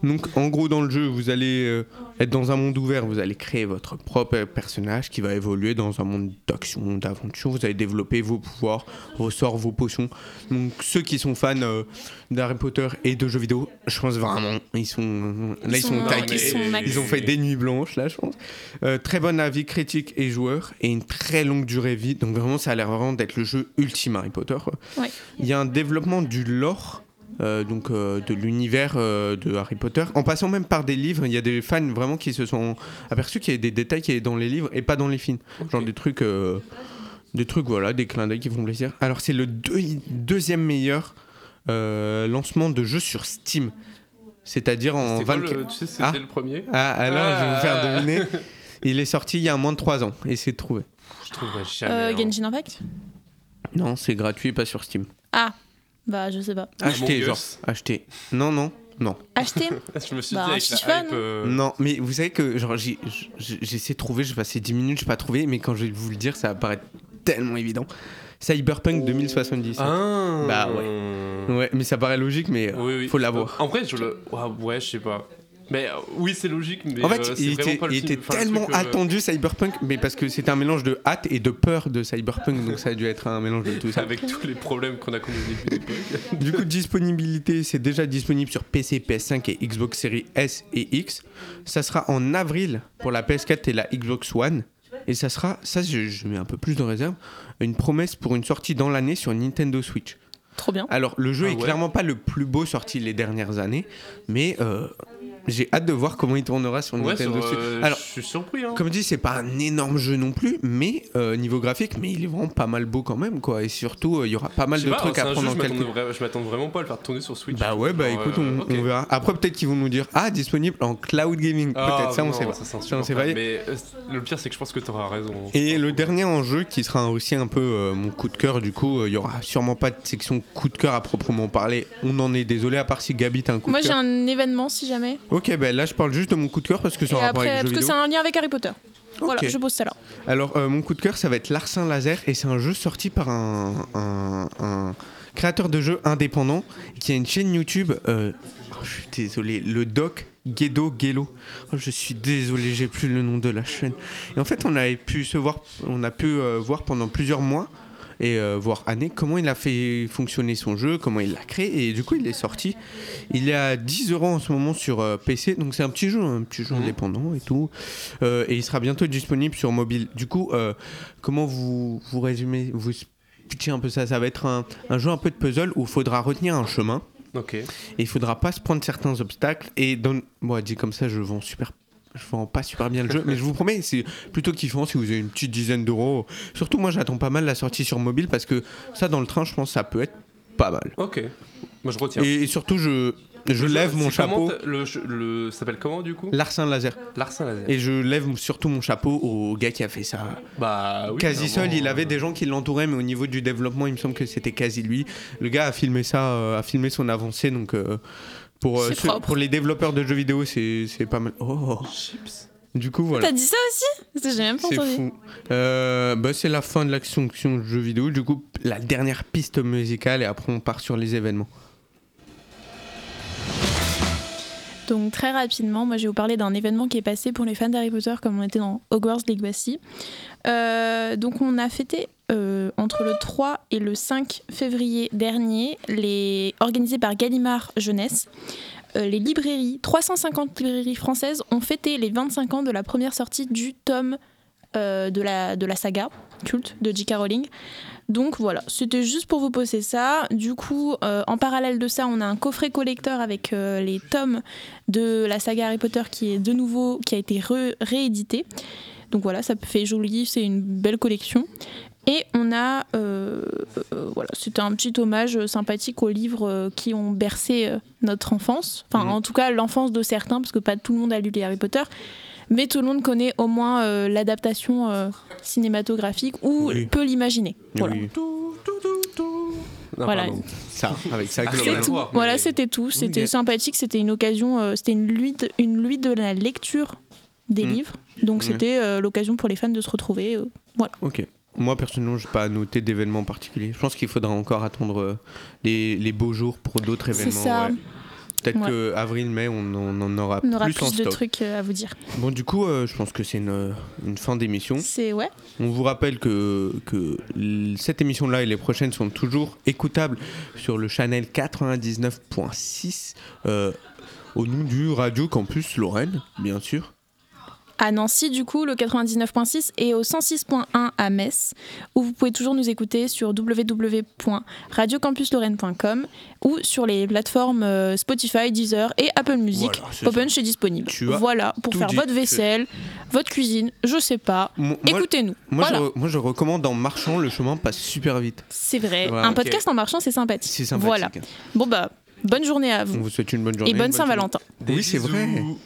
Donc en gros dans le jeu, vous allez euh, être dans un monde ouvert, vous allez créer votre propre personnage qui va évoluer dans un monde d'action, d'aventure. Vous allez développer vos pouvoirs, vos sorts, vos potions. Donc ceux qui sont fans euh, d'Harry Potter et de jeux vidéo, je pense vraiment, ils sont là ils, sont, sont- taqués. ils ont fait des nuits blanches là, je pense. Euh, très bon avis critique et joueur et une très longue durée de vie. Donc vraiment, ça a l'air vraiment d'être le jeu ultime Harry Potter. Ouais. Il y a un développement du lore. Euh, donc euh, de l'univers euh, de Harry Potter, en passant même par des livres, il y a des fans vraiment qui se sont aperçus qu'il y a des détails qui est dans les livres et pas dans les films, genre des trucs, euh, des trucs voilà, des clins d'œil qui font plaisir. Alors c'est le deux- deuxième meilleur euh, lancement de jeu sur Steam, c'est-à-dire en C'était quoi 24 le- Tu sais, c'était Ah. le premier? Ah, alors, je vais vous faire Ah. deviner. [LAUGHS] Il est sorti il y a moins de 3 ans. Essayez de trouver. Je trouverais jamais. Euh, hein. Genshin Impact? Non, c'est gratuit, pas sur Steam. Ah, bah je sais pas. Acheter, genre. Acheter. Non, non, non. Acheter [LAUGHS] Je me suis Bah, dit avec la hype. non euh, Non, mais vous savez que genre j'ai essayé de trouver, j'ai passé 10 minutes, j'ai pas trouvé, mais quand je vais vous le dire, ça va paraître tellement évident. Cyberpunk 2077. Ah Bah Ouais, mais ça paraît logique, mais euh, Oui, oui. faut l'avoir. En vrai, je le. Ouais, ouais, je sais pas. Mais euh, oui, c'est logique, mais. En fait, euh, il était, pas le il film- était enfin, le tellement truc, euh, attendu Cyberpunk, mais parce que c'était un mélange de hâte et de peur de Cyberpunk, donc ça a dû être un mélange de tout ça. Avec tous les problèmes qu'on a connus au début. Du coup, disponibilité, c'est déjà disponible sur PC, PS5 et Xbox Series S et X. Ça sera en avril pour la PS4 et la Xbox One. Et ça sera, ça je, je mets un peu plus de réserve, une promesse pour une sortie dans l'année sur Nintendo Switch. Trop bien. Alors, le jeu Ah est ouais clairement pas le plus beau sorti les dernières années, mais euh, j'ai hâte de voir comment il tournera sur Ouais, Nintendo sur, Switch. euh, Alors, je suis surpris. Hein. comme je dis, c'est pas un énorme jeu non plus, mais euh, niveau graphique, mais il est vraiment pas mal beau quand même, quoi. Et surtout, euh, il y aura pas mal de pas, trucs à prendre jeu, en calcul. vra- Je m'attends vraiment pas à le faire tourner sur Switch. Bah ouais, bah Genre, écoute, euh, on, verra. Après, peut-être qu'ils vont nous dire Ah, disponible en cloud gaming. Ah, peut-être, ça, on non, sait pas. c'est Ça, on sait insupportable. pas. Mais euh, le pire, c'est que je pense que t'auras raison. Et le dernier en jeu, qui sera aussi un peu mon coup de cœur, du coup, il y aura sûrement pas de section coup de cœur à proprement parler. On en est désolé, à part si Gabi t'as un coup Moi de j'ai cœur. un événement si jamais. Ok, ben là, je parle juste de mon coup de cœur parce que c'est Et rapport après, avec parce jeu que c'est un lien avec Harry Potter. Voilà, Ok. je pose ça là. Alors, euh, mon coup de cœur, ça va être Larsin Laser et c'est un jeu sorti par un, un- un créateur de jeux indépendant qui a une chaîne YouTube. euh, oh, je suis désolé, le doc Gedo Gelo. Oh, je suis désolé, j'ai plus le nom de la chaîne. Et en fait, on avait pu se voir, on a pu euh, voir pendant plusieurs mois et euh, voire années comment il a fait fonctionner son jeu, comment il l'a créé et du coup il est sorti. Il est à 10 euros en ce moment sur euh, PC, donc c'est un petit jeu, un petit jeu Mhm. indépendant et tout. Euh, et il sera bientôt disponible sur mobile. Du coup, comment vous, vous résumez, vous pitchez un peu ça? Ça va être un, un jeu un peu de puzzle où il faudra retenir un chemin Ok. et il faudra pas se prendre certains obstacles. Et dans... moi, dit comme ça, je vends super. Je vends pas super bien le jeu, mais je vous promets, c'est plutôt kiffant si vous avez une petite dizaine d'euros. Surtout, moi, j'attends pas mal la sortie sur mobile parce que ça, dans le train, je pense, ça peut être pas mal. Ok. Moi, je retiens. Et, et surtout, je, je lève mon chapeau. Le, le, ça s'appelle comment du coup? Larsin Laser. Larsin laser. Et je lève surtout mon chapeau au gars qui a fait ça. Bah oui. quasi seul, il avait euh, des gens qui l'entouraient, mais au niveau du développement, il me semble que c'était quasi lui. Le gars a filmé ça, euh, a filmé son avancée, donc euh, pour, euh, C'est ceux- pour les développeurs de jeux vidéo, c'est c'est pas mal. Oh, Chips. du coup voilà. T'as dit ça aussi J'ai même pas C'est entendu. fou. Euh, bah, c'est la fin de l'action de jeux vidéo. Du coup, la dernière piste musicale et après on part sur les événements. Donc très rapidement, moi je vais vous parler d'un événement qui est passé pour les fans d'Harry Potter comme on était dans Hogwarts Legacy. Euh, donc on a fêté euh, entre le 3 et le 5 février dernier, les, organisé par Gallimard Jeunesse, euh, les librairies, 350 librairies françaises ont fêté les 25 ans de la première sortie du tome euh, de, la, de la saga culte de J.K. Rowling. Donc voilà, c'était juste pour vous poser ça. Du coup, en parallèle de ça, on a un coffret collecteur avec les tomes de la saga Harry Potter qui est de nouveau, qui a été réédité. Donc voilà, ça fait joli, c'est une belle collection. Et on a, euh, euh, voilà, c'était un petit hommage sympathique aux livres euh, qui ont bercé notre enfance. Enfin, Mhm. en tout cas, l'enfance de certains, parce que pas tout le monde a lu les Harry Potter. Mais tout le monde connaît au moins euh, l'adaptation cinématographique ou Oui. peut l'imaginer. Voilà. Non, Voilà. pardon. ça, avec ça, Ah, tout. voir, Voilà, c'était tout. C'était sympathique. C'était une occasion. c'était une nuit, de, une de la lecture des Mm. livres. Donc Ouais. c'était l'occasion pour les fans de se retrouver. voilà. Ok. Moi personnellement, je n'ai pas noté d'événements particuliers. Je pense qu'il faudra encore attendre euh, les, les beaux jours pour d'autres C'est événements. ça. ouais. Peut-être Ouais. que avril-mai, on, en- on en aura On aura plus, en de stock. trucs euh, à vous dire. Bon, du coup, euh, je pense que c'est une, une fin d'émission. C'est ouais. On vous rappelle que, cette émission-là et les prochaines sont toujours écoutables sur le channel 99.6 euh, au nom du Radio Campus Lorraine, bien sûr. À Nancy, du coup, le 99.6 et au 106.1 à Metz, où vous pouvez toujours nous écouter sur www.radiocampuslorraine.com ou sur les plateformes euh, Spotify, Deezer et Apple Music. Voilà, est disponible. Voilà, pour faire dit. votre vaisselle, votre cuisine, je sais pas. Écoutez-nous. moi, voilà. je, re- moi, je recommande en marchant, le chemin passe super vite. C'est vrai. Voilà, Un podcast en marchant, c'est sympathique. C'est sympathique. Voilà. Bon, bah, bonne journée à On vous. vous souhaite une bonne journée. Et bonne Saint-Valentin. Oui, c'est vrai. bisous.